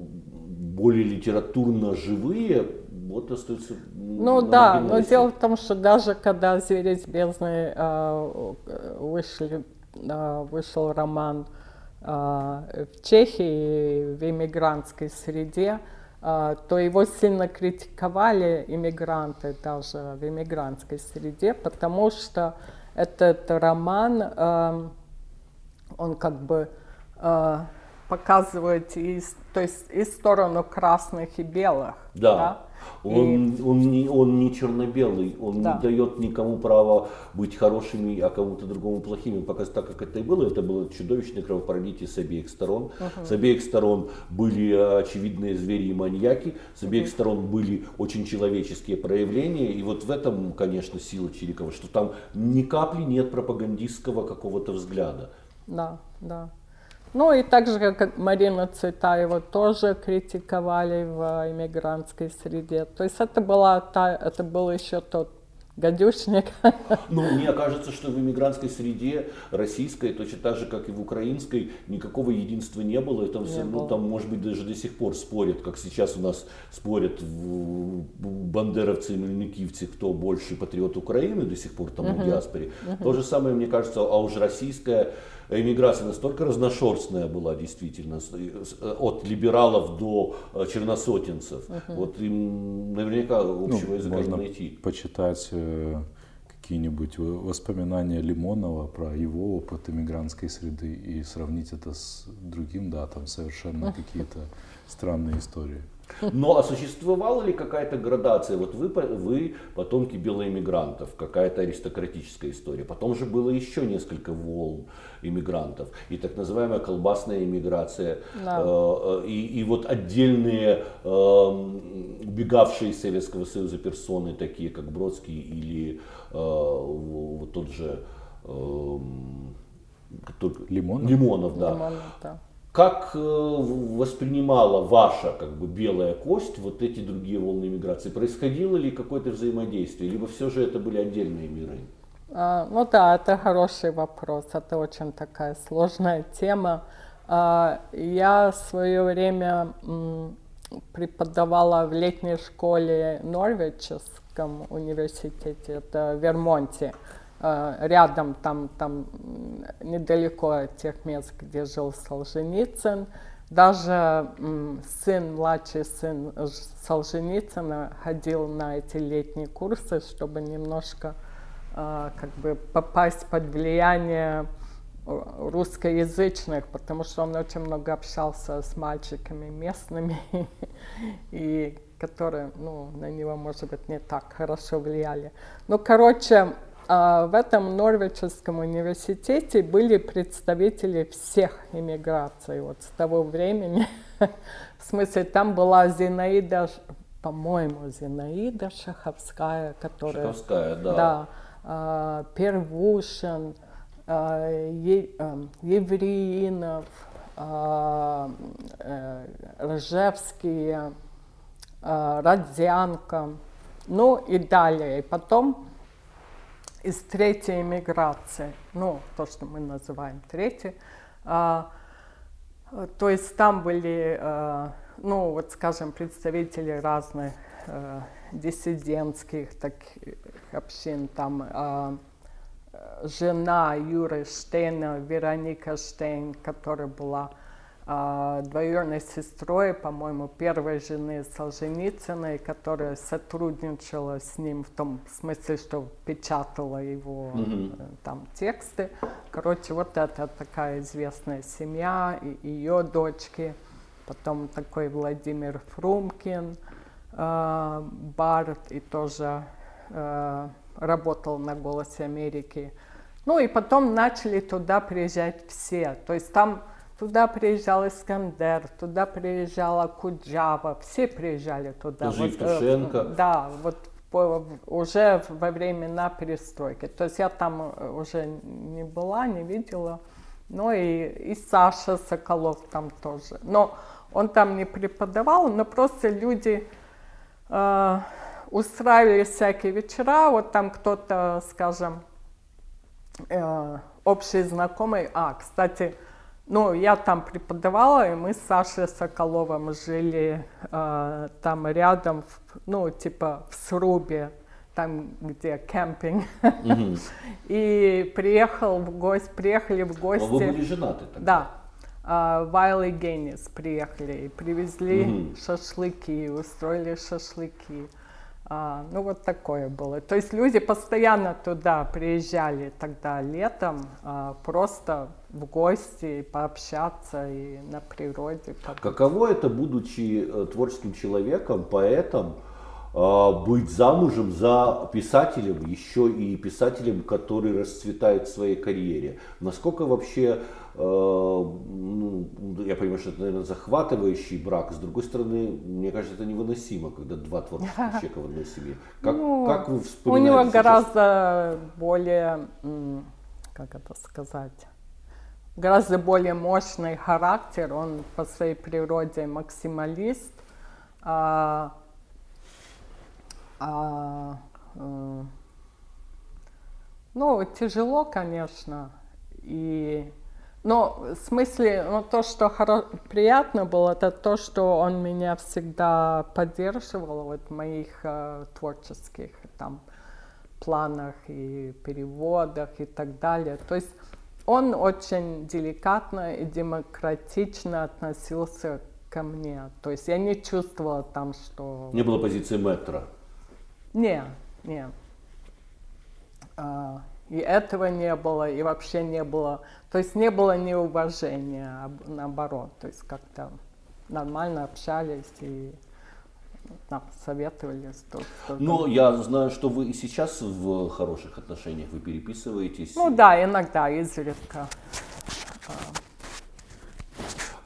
более литературно живые вот остаются. Ну да, но дело в том, что даже когда «Звери из бездны» э, вышли, э, вышел роман э, в Чехии в иммигрантской среде, а, то его сильно критиковали иммигранты даже в иммигрантской среде, потому что этот роман, а, он как бы а, показывает и, то есть и сторону красных и белых. Да. да? Он, и... он, не, он не черно-белый, он да. не дает никому права быть хорошими, а кому-то другому плохими. Пока так как это и было, это было чудовищное кровопролитие с обеих сторон. Угу. С обеих сторон были очевидные звери и маньяки, с обеих угу. сторон были очень человеческие проявления. И вот в этом, конечно, сила Чирикова, что там ни капли нет пропагандистского какого-то взгляда. Да, да. Ну и так же, как Марина Цветаева, тоже критиковали в иммигрантской среде. То есть это, была та, это был еще тот гадюшник. Ну, мне кажется, что в иммигрантской среде российской, точно так же, как и в украинской, никакого единства не было. И там, не ну, было. там, может быть, даже до сих пор спорят, как сейчас у нас спорят бандеровцы и мельникивцы, кто больше патриот Украины до сих пор там uh-huh. в диаспоре. Uh-huh. То же самое, мне кажется, а уж российская эмиграция настолько разношерстная была действительно, э, от либералов до э, черносотенцев. Uh-huh. Вот им наверняка общего ну, языка можно найти. почитать э, какие-нибудь воспоминания Лимонова про его опыт иммигрантской среды и сравнить это с другим, да, там совершенно какие-то странные истории. Но а существовала ли какая-то градация? Вот вы, вы потомки белоэмигрантов, какая-то аристократическая история. Потом же было еще несколько волн иммигрантов. И так называемая колбасная иммиграция. Да. Э, и, и вот отдельные э, убегавшие из Советского Союза персоны, такие как Бродский или э, вот тот же э, Лимонов. Лимонов, да. Лимонов, да. Как э, воспринимала ваша как бы белая кость вот эти другие волны миграции? Происходило ли какое-то взаимодействие, либо все же это были отдельные миры? А, ну да, это хороший вопрос, это очень такая сложная тема. А, я в свое время преподавала в летней школе Норвичском университете, это в Вермонте. Э, рядом, там, там недалеко от тех мест, где жил Солженицын. Даже сын, младший сын Солженицына ходил на эти летние курсы, чтобы немножко э, как бы попасть под влияние русскоязычных, потому что он очень много общался с мальчиками местными, и которые ну, на него, может быть, не так хорошо влияли. Ну, короче, а, в этом Норвичском университете были представители всех иммиграций вот с того времени. В смысле, там была Зинаида, по-моему, Зинаида Шаховская, которая... Шаховская, да. Да. А, Первушин, а, Евреинов, э, Ржевский, Родзянко, ну и далее. И потом из третьей миграции, ну, то, что мы называем третьей, а, то есть там были, а, ну, вот, скажем, представители разных а, диссидентских таких общин, там а, жена Юры Штейна, Вероника Штейн, которая была двоюродной сестрой, по-моему, первой жены Солженицыной, которая сотрудничала с ним в том смысле, что печатала его mm-hmm. там тексты. Короче, вот это такая известная семья, и ее дочки. Потом такой Владимир Фрумкин, э, Барт, и тоже э, работал на «Голосе Америки». Ну и потом начали туда приезжать все. То есть там туда приезжал Искандер, туда приезжала Куджава, все приезжали туда. Даже вот, э, Да, вот по- уже во времена перестройки. То есть я там э, уже не была, не видела. Ну и, и Саша Соколов там тоже. Но он там не преподавал, но просто люди э, устраивали всякие вечера. Вот там кто-то, скажем, э, общий знакомый. А, кстати, ну, я там преподавала, и мы с Сашей Соколовым жили э, там рядом, в- ну, типа в срубе, там, где кемпинг. И приехал в гости, приехали в А гости. вы были женаты тогда? Да. А, Вайл и Геннис приехали и привезли Мгм. шашлыки, устроили шашлыки. А, ну вот такое было. То есть люди постоянно туда приезжали тогда летом, а, просто в гости, пообщаться и на природе. как- Каково это, будучи э, творческим человеком, поэтом, э, быть замужем за писателем, еще и писателем, который расцветает в своей карьере? Насколько вообще, э, ну, я понимаю, что это, наверное, захватывающий брак, с другой стороны, мне кажется, это невыносимо, когда два творческих человека в одной семье. Как, Ну, как вы У вспоминаете него сейчас? гораздо более, как это сказать, гораздо более мощный характер. Он по своей природе максималист. А, а, э, ну, тяжело, конечно. И, но в смысле, ну, то, что хоро- приятно было, это то, что он меня всегда поддерживал вот, в моих э, творческих там, планах и переводах и так далее. То есть он очень деликатно и демократично относился ко мне. То есть я не чувствовала там, что... Не было позиции мэтра. Не, не. А, и этого не было, и вообще не было. То есть не было неуважения, а наоборот. То есть как-то нормально общались и там, советовались. друг с другом. Но я знаю, что вы и сейчас в хороших отношениях, вы переписываетесь. Ну да, иногда, изредка.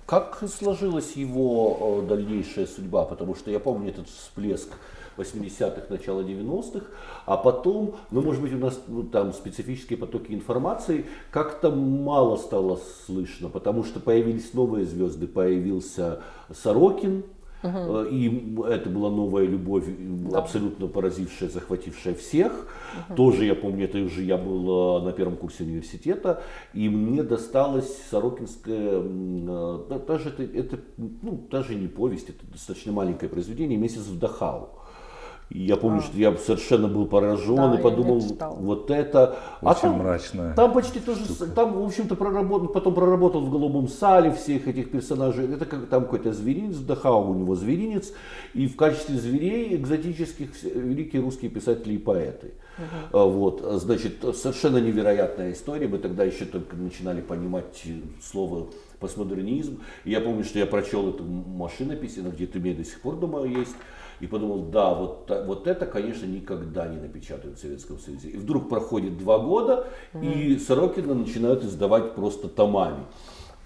Как сложилась его э, дальнейшая судьба? Потому что я помню этот всплеск 80-х, начала 90-х, а потом, ну, может быть, у нас ну, там специфические потоки информации, как-то мало стало слышно, потому что появились новые звезды, появился Сорокин, э, и это была новая любовь, э, абсолютно поразившая, захватившая всех. Тоже, я помню, это уже я был э, на первом курсе университета, и мне досталась Сорокинская, м, э, да, даже это, это, ну, даже не повесть, это достаточно маленькое произведение, «Месяц в Дахау». Я помню, что я совершенно был поражен Да, и подумал, вот это... А Очень там- мрачная. Там почти тоже, там, в общем-то, проработал, потом проработал в «Голубом сале» всех этих персонажей. Это как там какой-то зверинец, Дахау у него зверинец, и в качестве зверей экзотических великие русские писатели и поэты. А, Вот, а, значит, совершенно невероятная история. Мы тогда еще только начинали понимать э, слово постмодернизм. И я помню, что я прочел эту машинопись, она где-то у меня до сих пор дома есть. И подумал, да, вот, вот это, конечно, никогда не напечатают в Советском Союзе. И вдруг проходит два года, и Сорокина начинают издавать просто томами.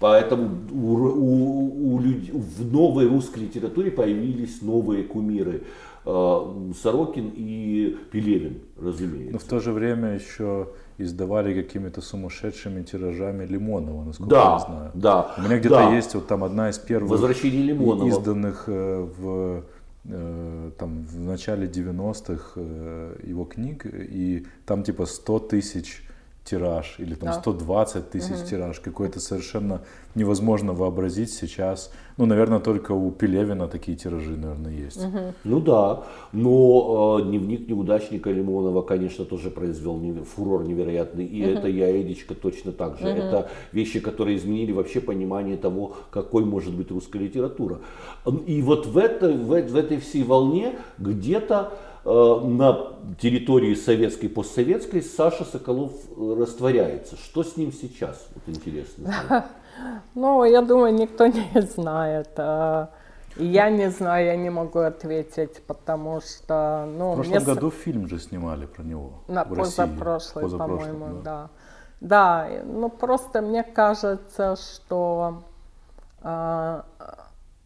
Поэтому у, у- у люд- в новой русской литературе появились новые кумиры. Э, Сорокин и Пелевин, разумеется. Но в то же время еще издавали какими-то сумасшедшими тиражами Лимонова, насколько Да, я знаю. да, У меня где-то да. есть вот там одна из первых Возвращение Лимонова. изданных э, в там в начале 90-х э, его книг, и там типа 100 тысяч тираж или там Да. 120 тысяч тираж, какой-то совершенно невозможно вообразить сейчас. Ну, наверное, только у Пелевина такие тиражи, наверное, есть. Ну да, но э, дневник неудачника Лимонова, конечно, тоже произвел фурор невероятный. И это я, Эдичка, точно так же. Это вещи, которые изменили вообще понимание того, какой может быть русская литература. И вот в, это, в, в этой всей волне где-то на территории советской, постсоветской Саша Соколов э, растворяется. Что с ним сейчас? Вот интересно. Ну, я думаю, никто не знает. И я не знаю, я не могу ответить, потому что, ну, В прошлом мне году фильм же снимали про него. на в России. позапрошлый, Позапрошлый, по-моему, да. Да, ну просто мне кажется, что, э,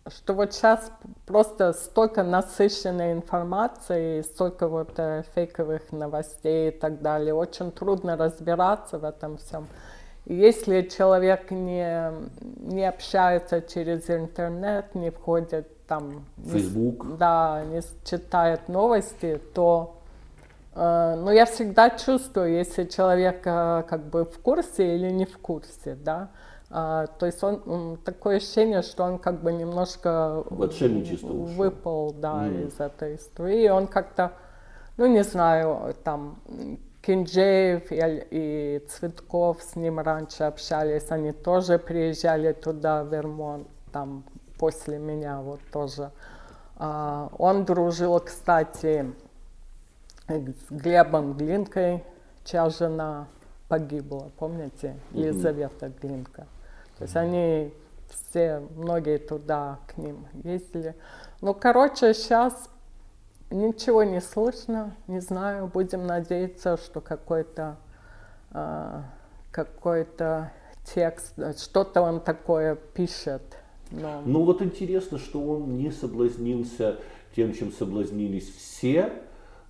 что вот сейчас просто столько насыщенной информации, столько вот э, фейковых новостей и так далее, очень трудно разбираться в этом всем. Если человек не, не общается через интернет, не входит там... Facebook. Не, да, не читает новости, то Э, но я всегда чувствую, если человек э, как бы в курсе или не в курсе, да. А, то есть он такое ощущение, что он как бы немножко выпал, да, mm. из этой истории. Он как-то, ну не знаю, там Кинджеев и, и Цветков с ним раньше общались, они тоже приезжали туда, в Вермонт, там после меня вот тоже. А, он дружил, кстати, с Глебом Глинкой, чья жена погибла, помните, Елизавета Глинка. То есть они все, многие туда к ним ездили. Ну, короче, сейчас ничего не слышно, не знаю, будем надеяться, что какой-то э, какой-то текст, что-то он такое пишет. Но... Ну вот интересно, что он не соблазнился тем, чем соблазнились все,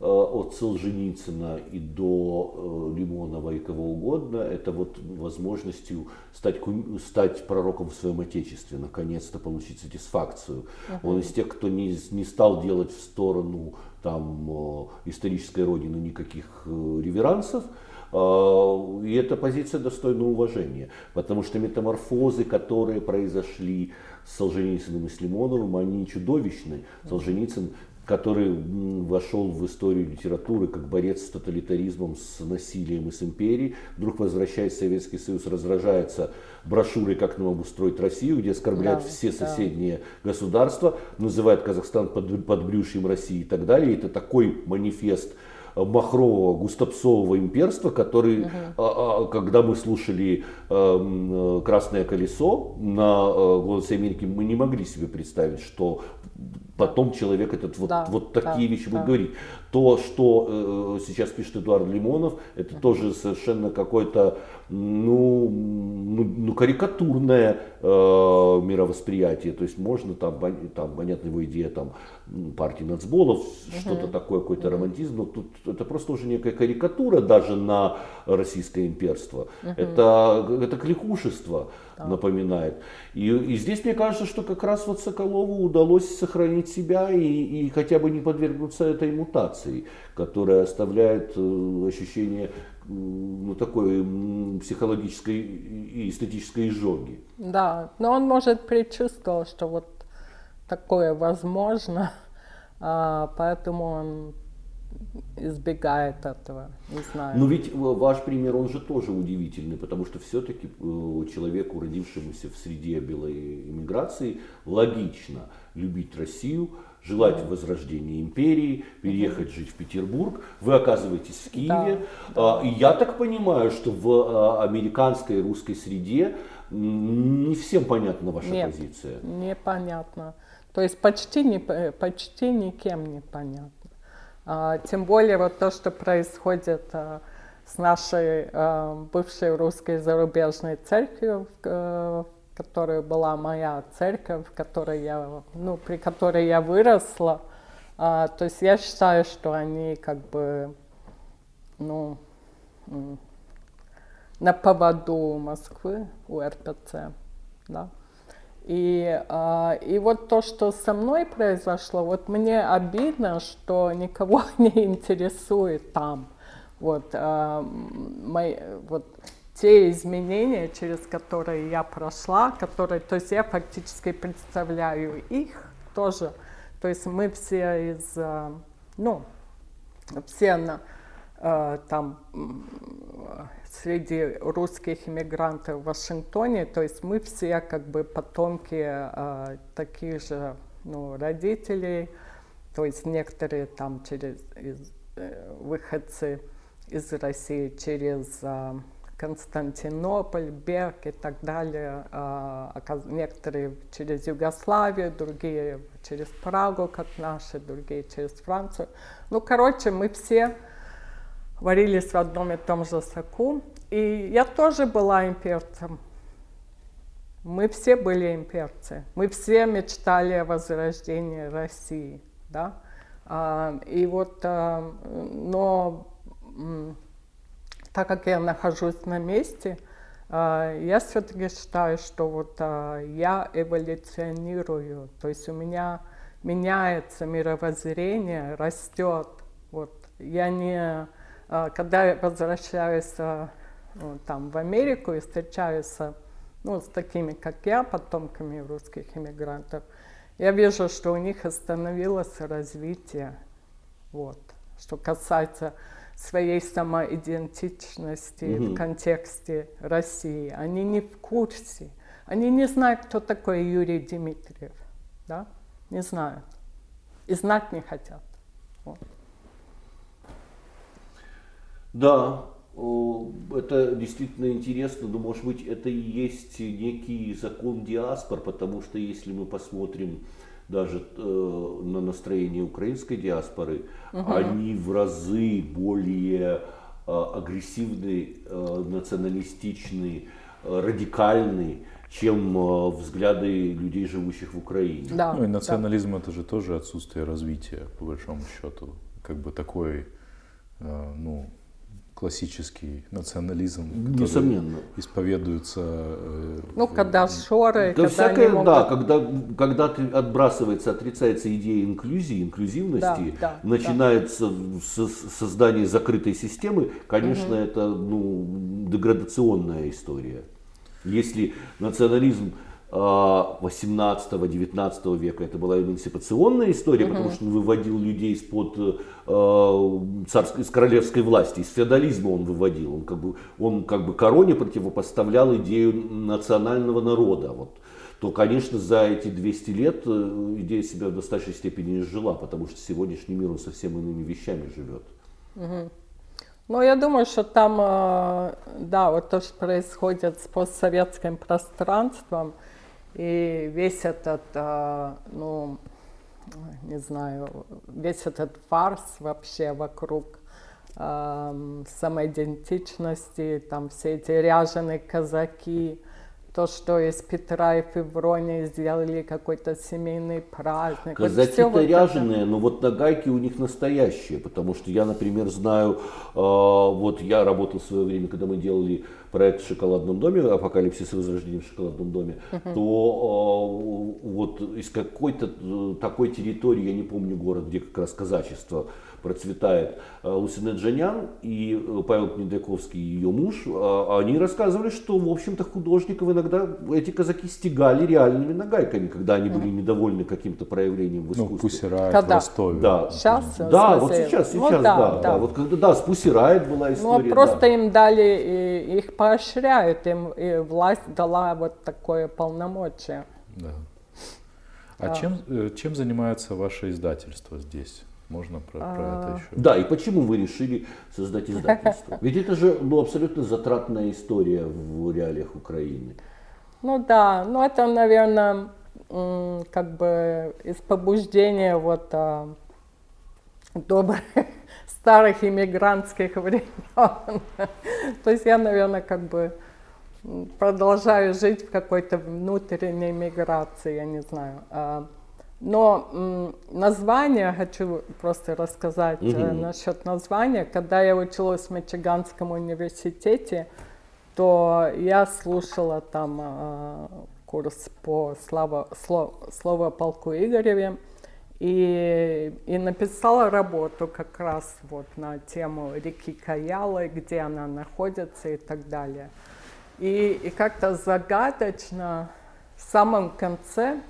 от Солженицына и до э, Лимонова и кого угодно, это вот возможностью стать, стать пророком в своем отечестве, наконец-то получить сатисфакцию. Uh-huh. Он из тех, кто не, не стал делать в сторону там, э, исторической родины никаких реверансов, и эта позиция достойна уважения, потому что метаморфозы, которые произошли с Солженицыным и с Лимоновым, они чудовищны. Солженицын который вошел в историю литературы как борец с тоталитаризмом, с насилием и с империей, вдруг возвращаясь в Советский Союз, разражается брошюрой «Как нам обустроить Россию», где оскорбляет да, все соседние да. государства, называет Казахстан под, подбрюшьем России и так далее. Это такой манифест Махрового, Густапсового имперства, который, угу. а, а, когда мы слушали э, «Красное колесо» на э, «Голосе Америки», мы не могли себе представить, что потом человек этот вот, да, вот такие да, вещи будет да. говорить. То, что э, сейчас пишет Эдуард Лимонов, это uh тоже совершенно какое-то ну, ну, ну карикатурное э, мировосприятие. То есть можно там, там понятно, его идея там партии нацболов, uh что-то такое, какой-то uh романтизм, но тут это просто уже некая карикатура даже на российское имперство. uh Это, это кликушество да. напоминает. И, и здесь мне кажется, что как раз вот Соколову удалось сохранить себя и, и хотя бы не подвергнуться этой мутации, которая оставляет э, ощущение ну, такой психологической и эстетической изжоги. Да, но он, может, предчувствовал, что вот такое возможно, а, поэтому он избегает этого, не знаю. Но ведь ваш пример, он же тоже удивительный, потому что все-таки э, человеку, родившемуся в среде белой иммиграции, логично любить Россию, желать возрождения империи, переехать жить в Петербург. Вы оказываетесь в Киеве. Да, да. И я так понимаю, что в а, американской и русской среде не всем понятна ваша Нет, позиция. Непонятно. То есть почти, не, почти никем не понятно. А, тем более вот то, что происходит а, с нашей а, бывшей русской зарубежной церковью, в которой была моя церковь, которой я, ну, при которой я выросла. То есть я считаю, что они как бы, ну, на поводу Москвы у РПЦ, да. И, а, и вот то, что со мной произошло, вот мне обидно, что никого не интересует там. Вот, а, мои, вот те изменения, через которые я прошла, которые, то есть я фактически представляю их тоже. То есть мы все из, э, ну, все на, э, там среди русских иммигрантов в Вашингтоне, то есть мы все как бы потомки э, таких же ну, родителей, то есть некоторые там через из, выходцы из России через Константинополь, Берг и так далее. А, некоторые через Югославию, другие через Прагу, как наши, другие через Францию. Ну, короче, мы все варились в одном и том же соку. и я тоже была имперцем. Мы все были имперцы. Мы все мечтали о возрождении России. Да? А, и вот, а, но так как я нахожусь на месте, а, я все-таки считаю, что вот я эволюционирую. То есть у меня меняется мировоззрение, растет. Вот. Я не... Когда я возвращаюсь ну, там, в Америку и встречаюсь ну, с такими, как я, потомками русских иммигрантов, я вижу, что у них остановилось развитие. Вот. Что касается своей самоидентичности mm-hmm. в контексте России. Они не в курсе. Они не знают, кто такой Юрий Дмитриев. Да? Не знают. И знать не хотят. Вот. Да, это действительно интересно, но может быть это и есть некий закон диаспор, потому что если мы посмотрим даже э, на настроение украинской диаспоры, угу. они в разы более э, агрессивны, э, националистичны, э, радикальны, чем э, взгляды людей, живущих в Украине. Да, ну и национализм да. это же тоже отсутствие развития, по большому счету. Как бы такой, э, ну, классический национализм, Несомненно. исповедуется. Э, ну, когда шоры, да, когда всякое, могут... да, когда, когда ты отбрасывается, отрицается идея инклюзии, инклюзивности, да, да, начинается да. создание закрытой системы, конечно, угу. это ну, деградационная история. Если национализм 18-19 века это была эмансипационная история, угу. потому что он выводил людей из-под э, царской, из королевской власти, из феодализма он выводил. Он как бы, он как бы короне противопоставлял идею национального народа. Вот то, конечно, за эти 200 лет э, идея себя в достаточной степени изжила, потому что сегодняшний мир он совсем иными вещами живет. Угу. Ну, я думаю, что там, э, да, вот то, что происходит с постсоветским пространством, и весь этот, а, ну, не знаю, весь этот фарс вообще вокруг самоидентичности, там все эти ряженые казаки, то, что из Петра и Февронии сделали какой-то семейный праздник. Казаки-то вот ряженые, это... но вот нагайки у них настоящие, потому что я, например, знаю, э, вот я работал в свое время, когда мы делали проект в шоколадном доме, апокалипсис и возрождение в шоколадном доме, uh-huh. то э, вот из какой-то э, такой территории, я не помню город, где как раз казачество процветает, э, Лусина Джанян и э, Павел Кнедяковский, ее муж, э, они рассказывали, что, в общем-то, художников иногда эти казаки стегали реальными нагайками, когда они были недовольны каким-то проявлением в искусстве. Ну, Пусирайт когда? в Ростове. Да, сейчас, да вот сейчас, сейчас, ну, да, да, да. да. Вот когда, да, с Пусирайт была ну, история. Ну, просто да. им дали, их поощряют, им и власть дала вот такое полномочие. Да. А да. чем, чем занимается ваше издательство здесь? Можно про, про это а. еще? Да, и почему вы решили создать издательство? Ведь это же ну, абсолютно затратная история в реалиях Украины. Ну да, ну это, наверное, как бы из побуждения вот а, добрых старых иммигрантских времен. То есть я, наверное, как бы продолжаю жить в какой-то внутренней миграции, я не знаю. Но название, хочу просто рассказать угу. э, насчет названия. Когда я училась в Мичиганском университете, то я слушала там э, курс по слава, слов, слово полку Игореве и, и написала работу как раз вот на тему реки Каялы, где она находится и так далее. И, и как-то загадочно в самом конце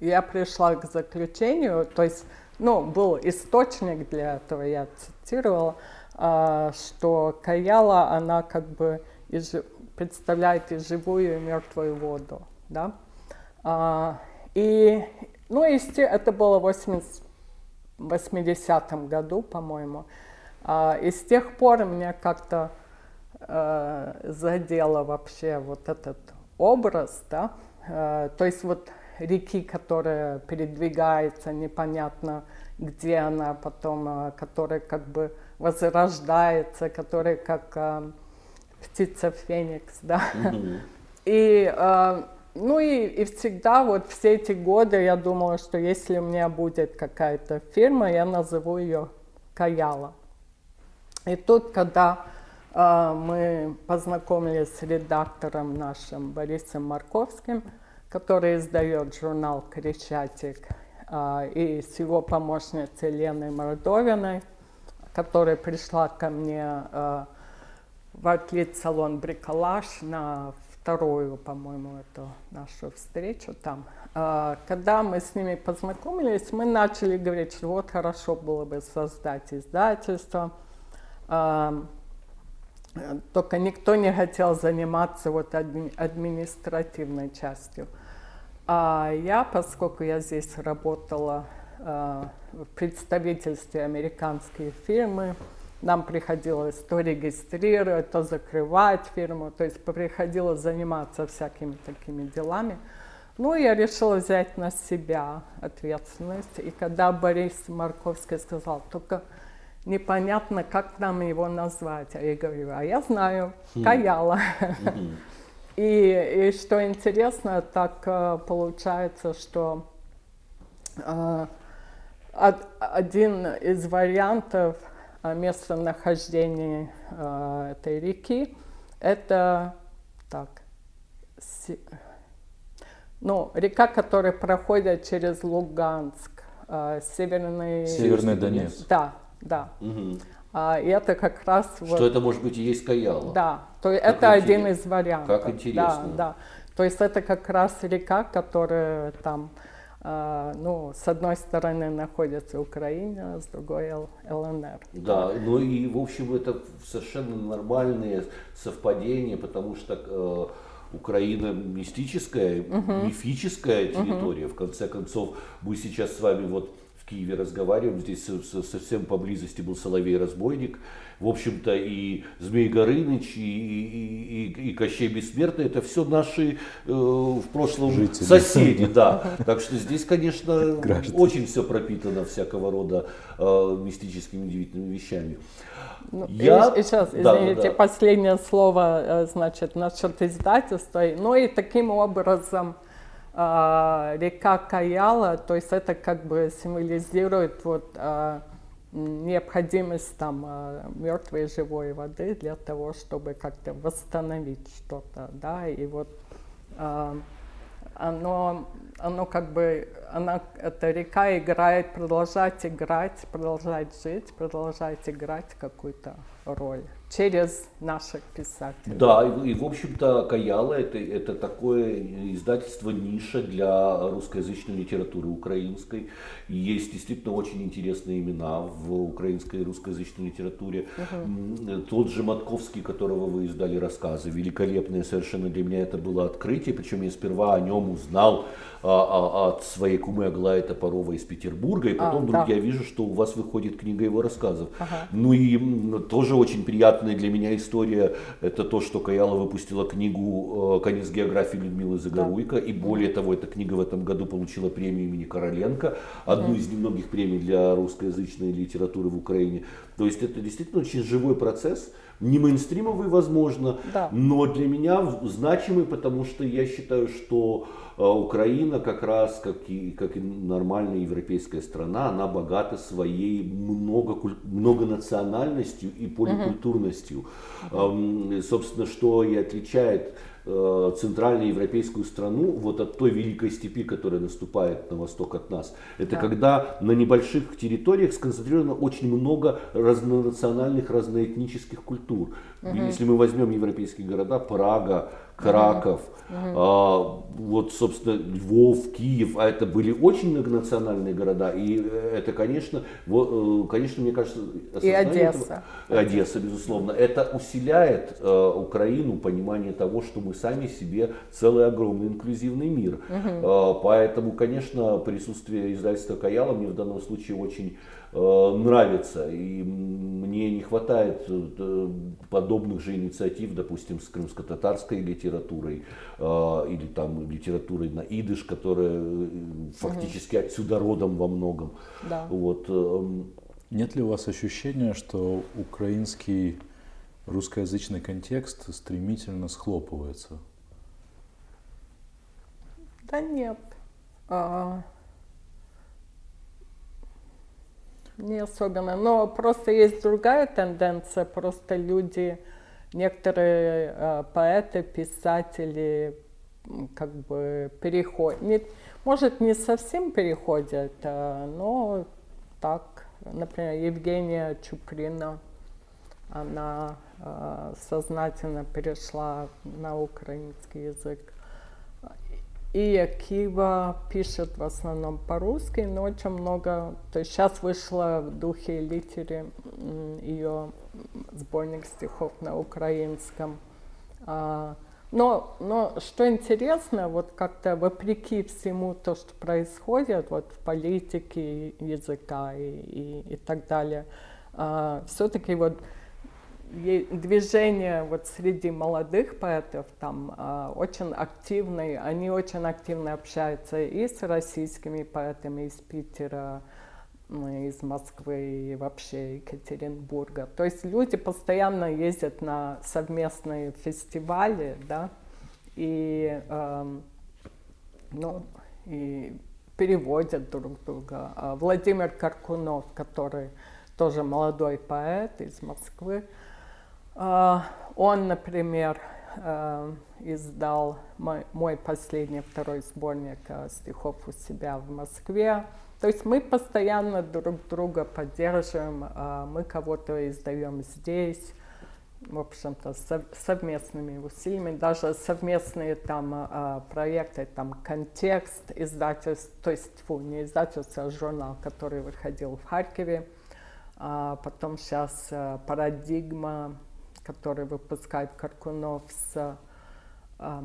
я пришла к заключению, то есть, ну, был источник для этого, я цитировала, а, что Каяла, она как бы представляет и живую, и мертвую воду, да. А, и, ну, это было в 80-м году, по-моему. И с тех пор меня как-то задело вообще вот этот образ, да, Э, то есть вот реки, которая передвигается непонятно где она потом, э, которая как бы возрождается, которая как э, птица Феникс, да. Mm-hmm. И, э, ну и, и всегда вот все эти годы я думала, что если у меня будет какая-то фирма, я назову ее Каяла. И тут, когда э, мы познакомились с редактором нашим Борисом Марковским, который издает журнал «Крещатик», э, и с его помощницей Леной Мордовиной, которая пришла ко мне э, в артлит-салон «Бриколаж» на вторую, по-моему, эту нашу встречу там. А, когда мы с ними познакомились, мы начали говорить, что вот хорошо было бы создать издательство. Только никто не хотел заниматься вот административной частью. А я, поскольку я здесь работала а, в представительстве американской фирмы, нам приходилось то регистрировать, то закрывать фирму, то есть приходилось заниматься всякими такими делами. Ну, я решила взять на себя ответственность. И когда Борис Марковский сказал, только непонятно, как нам его назвать. А я говорю, а я знаю, хм. Каяла. И, и что интересно, так э, получается, что э, один из вариантов местонахождения э, этой реки это так, си, ну, река, которая проходит через Луганск, э, северный... Северный Донецк. Да, да. Угу. А, и это как раз... Что вот, это может быть и есть Каяла. Да, то как это один из вариантов. Как интересно. Да, да. То есть это как раз река, которая там, э, ну, с одной стороны находится Украина, с другой ЛНР. Да, ну и в общем это совершенно нормальные совпадения, потому что э, Украина мистическая, угу. мифическая территория. Угу. В конце концов, мы сейчас с вами вот Киеве разговариваем, здесь совсем поблизости был Соловей-разбойник, в общем-то и Змей Горыныч, и, и, и, и Кощей Бессмертный, это все наши э, в прошлом Жители. соседи, да. Так что здесь, конечно, Граждане. очень все пропитано всякого рода э, мистическими удивительными вещами. Ну, Я... и, сейчас, извините, да, да. последнее слово, э, значит, насчет издательства. Ну и таким образом река Каяла, то есть это как бы символизирует вот э, необходимость там э, мертвой и живой воды для того, чтобы как-то восстановить что-то, да, и вот оно, оно как бы, она, эта река играет, продолжать играть, продолжать жить, продолжать играть какую-то роль через наших писателей. Да, и, и в общем-то Каяла это, это такое издательство ниша для русскоязычной литературы украинской. Есть действительно очень интересные имена в украинской и русскоязычной литературе. Угу. Тот же Матковский, которого вы издали рассказы, великолепные совершенно для меня это было открытие, причем я сперва о нем узнал а, а, от своей кумы Аглаи Топорова из Петербурга, и потом а, вдруг да. я вижу, что у вас выходит книга его рассказов. Ага. Ну и тоже очень приятная для меня история, это то, что Каяла выпустила книгу э, «Конец географии» Людмилы Загоруйко, да. и более того, эта книга в этом году получила премию имени Короленко, одну mm. из немногих премий для русскоязычной литературы в Украине. То есть это действительно очень живой процесс, не мейнстримовый, возможно, да. но для меня значимый, потому что я считаю, что Украина как раз, как и, как и нормальная европейская страна, она богата своей много, многонациональностью и поликультурностью. Угу. Собственно, что и отличает Э, центральноевропейскую страну вот от той великой степи, которая наступает на восток от нас. Это да. когда на небольших территориях сконцентрировано очень много разнонациональных, разноэтнических культур. Угу. Если мы возьмем европейские города, Прага, Краков, угу. а, вот, собственно, Львов, Киев, а это были очень многонациональные города, и это, конечно, вот, э, конечно, мне кажется, и Одесса. Этого, Одесса, безусловно, это усиляет э, Украину понимание того, что мы сами себе целый огромный инклюзивный мир. Угу. Э, поэтому, конечно, присутствие издательства Каяла мне в данном случае очень нравится. И мне не хватает подобных же инициатив, допустим, с крымско-татарской литературой или там литературой на идыш, которая фактически отсюда родом во многом. Да. Вот. Нет ли у вас ощущения, что украинский русскоязычный контекст стремительно схлопывается? Да нет. А, не особенно. Но просто есть другая тенденция. Просто люди, некоторые а, поэты, писатели как бы переходят. может, не совсем переходят, а, но так. Например, Евгения Чуприна, она а, сознательно перешла на украинский язык. И Акива пишет в основном по-русски, но очень много... То есть сейчас вышла в духе литере ее сборник стихов на украинском. А, но, но что интересно, вот как-то вопреки всему то, что происходит вот в политике языка и, и, и так далее, а, все-таки вот движение вот среди молодых поэтов там э, очень активные, они очень активно общаются и с российскими поэтами из Питера, из Москвы и вообще Екатеринбурга. То есть люди постоянно ездят на совместные фестивали, да, и, э, ну, и переводят друг друга. А Владимир Каркунов, который тоже молодой поэт из Москвы, а, он, например, а, издал мой, последний второй сборник а, стихов у себя в Москве. То есть мы постоянно друг друга поддерживаем, мы кого-то издаем здесь, в общем-то, совместными усилиями, даже совместные там проекты, там контекст издательств, то есть, фу, не издательство, а журнал, который выходил в Харькове, потом сейчас парадигма который выпускает Каркунов с, э,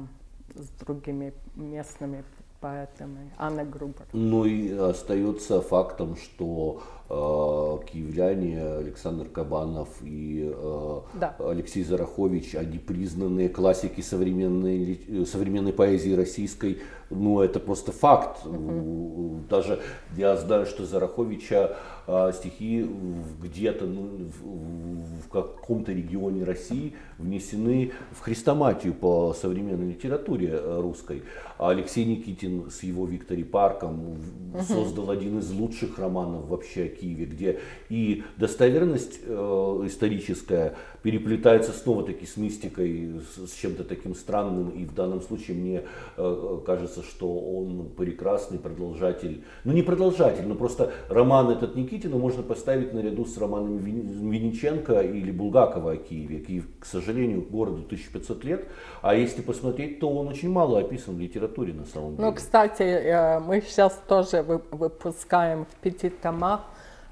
с другими местными поэтами. Анна Грубер. Ну и остается фактом, что э, киевляне Александр Кабанов и э, да. Алексей Зарахович, они признанные классики современной, современной поэзии российской. Ну это просто факт. Угу. Даже я знаю, что Зараховича э, стихи где-то ну, в, в каком-то регионе России внесены в хрестоматию по современной литературе э, русской. А Алексей Никитин с его Виктори Парком создал один из лучших романов вообще о Киеве, где и достоверность э, историческая переплетается снова-таки с мистикой, с, с чем-то таким странным. И в данном случае мне э, кажется, что он прекрасный продолжатель. Ну не продолжатель, но просто роман этот Никитина можно поставить наряду с романами Винниченко или Булгакова о Киеве. Киев, к сожалению, городу 1500 лет. А если посмотреть, то он очень мало описан в литературе на самом деле. Ну, кстати, э, мы сейчас тоже выпускаем в пяти томах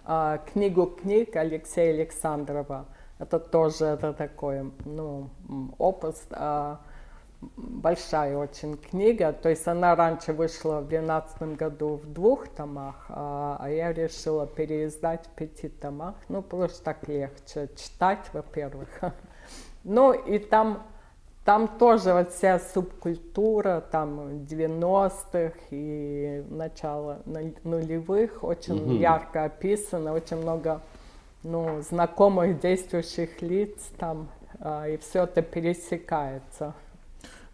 э, книгу книг Алексея Александрова. Это тоже это такой, ну, опус, а, большая очень книга. То есть она раньше вышла в 2012 году в двух томах, а, а я решила переиздать в пяти томах. Ну, просто так легче читать, во-первых. Ну, и там, там тоже вот вся субкультура, там 90-х и начало нулевых очень угу. ярко описано, очень много ну, знакомых действующих лиц там, а, и все это пересекается.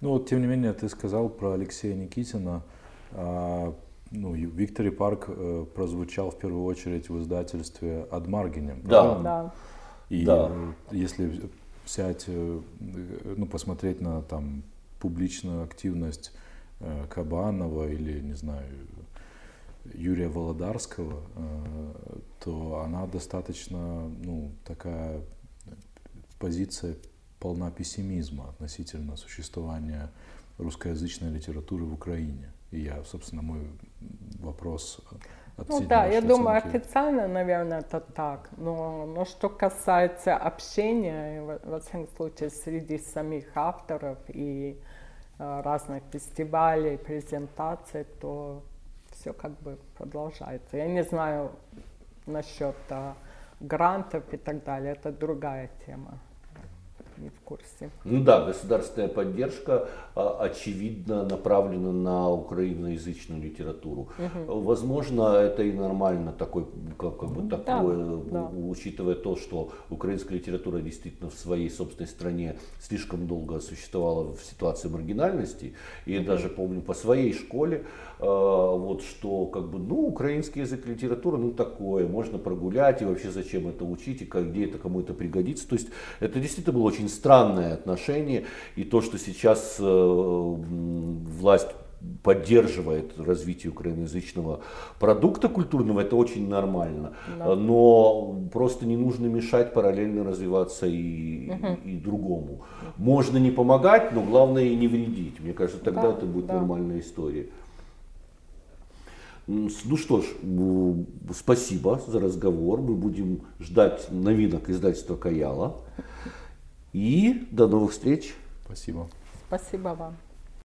Ну вот, тем не менее, ты сказал про Алексея Никитина. А, ну, Виктори Парк э, прозвучал в первую очередь в издательстве Адмаргине. Да. да. И да. если взять, э, ну, посмотреть на там публичную активность э, Кабанова или, не знаю, Юрия Володарского, э, то она достаточно, ну, такая позиция полна пессимизма относительно существования русскоязычной литературы в Украине. И я, собственно, мой вопрос ну да, я думаю, официально, наверное, это так. Но, но что касается общения, во всяком случае, среди самих авторов и э, разных фестивалей, презентаций, то все как бы продолжается. Я не знаю, насчет а, грантов и так далее, это другая тема не в курсе. Ну да, государственная поддержка а, очевидно направлена на украиноязычную литературу. Угу. Возможно, это и нормально такой, как, как бы да, такое, да. учитывая то, что украинская литература действительно в своей собственной стране слишком долго существовала в ситуации маргинальности. И угу. даже помню по своей школе, вот что как бы, ну, украинский язык литературы, ну такое, можно прогулять и вообще зачем это учить и как, где это кому это пригодится. То есть это действительно было очень странное отношение и то, что сейчас э, власть поддерживает развитие украиноязычного продукта культурного, это очень нормально. Да. Но просто не нужно мешать параллельно развиваться и, угу. и другому. Можно не помогать, но главное и не вредить. Мне кажется, тогда да, это будет да. нормальная история. Ну что ж, спасибо за разговор. Мы будем ждать новинок издательства Каяла. И до новых встреч. Спасибо. Спасибо вам.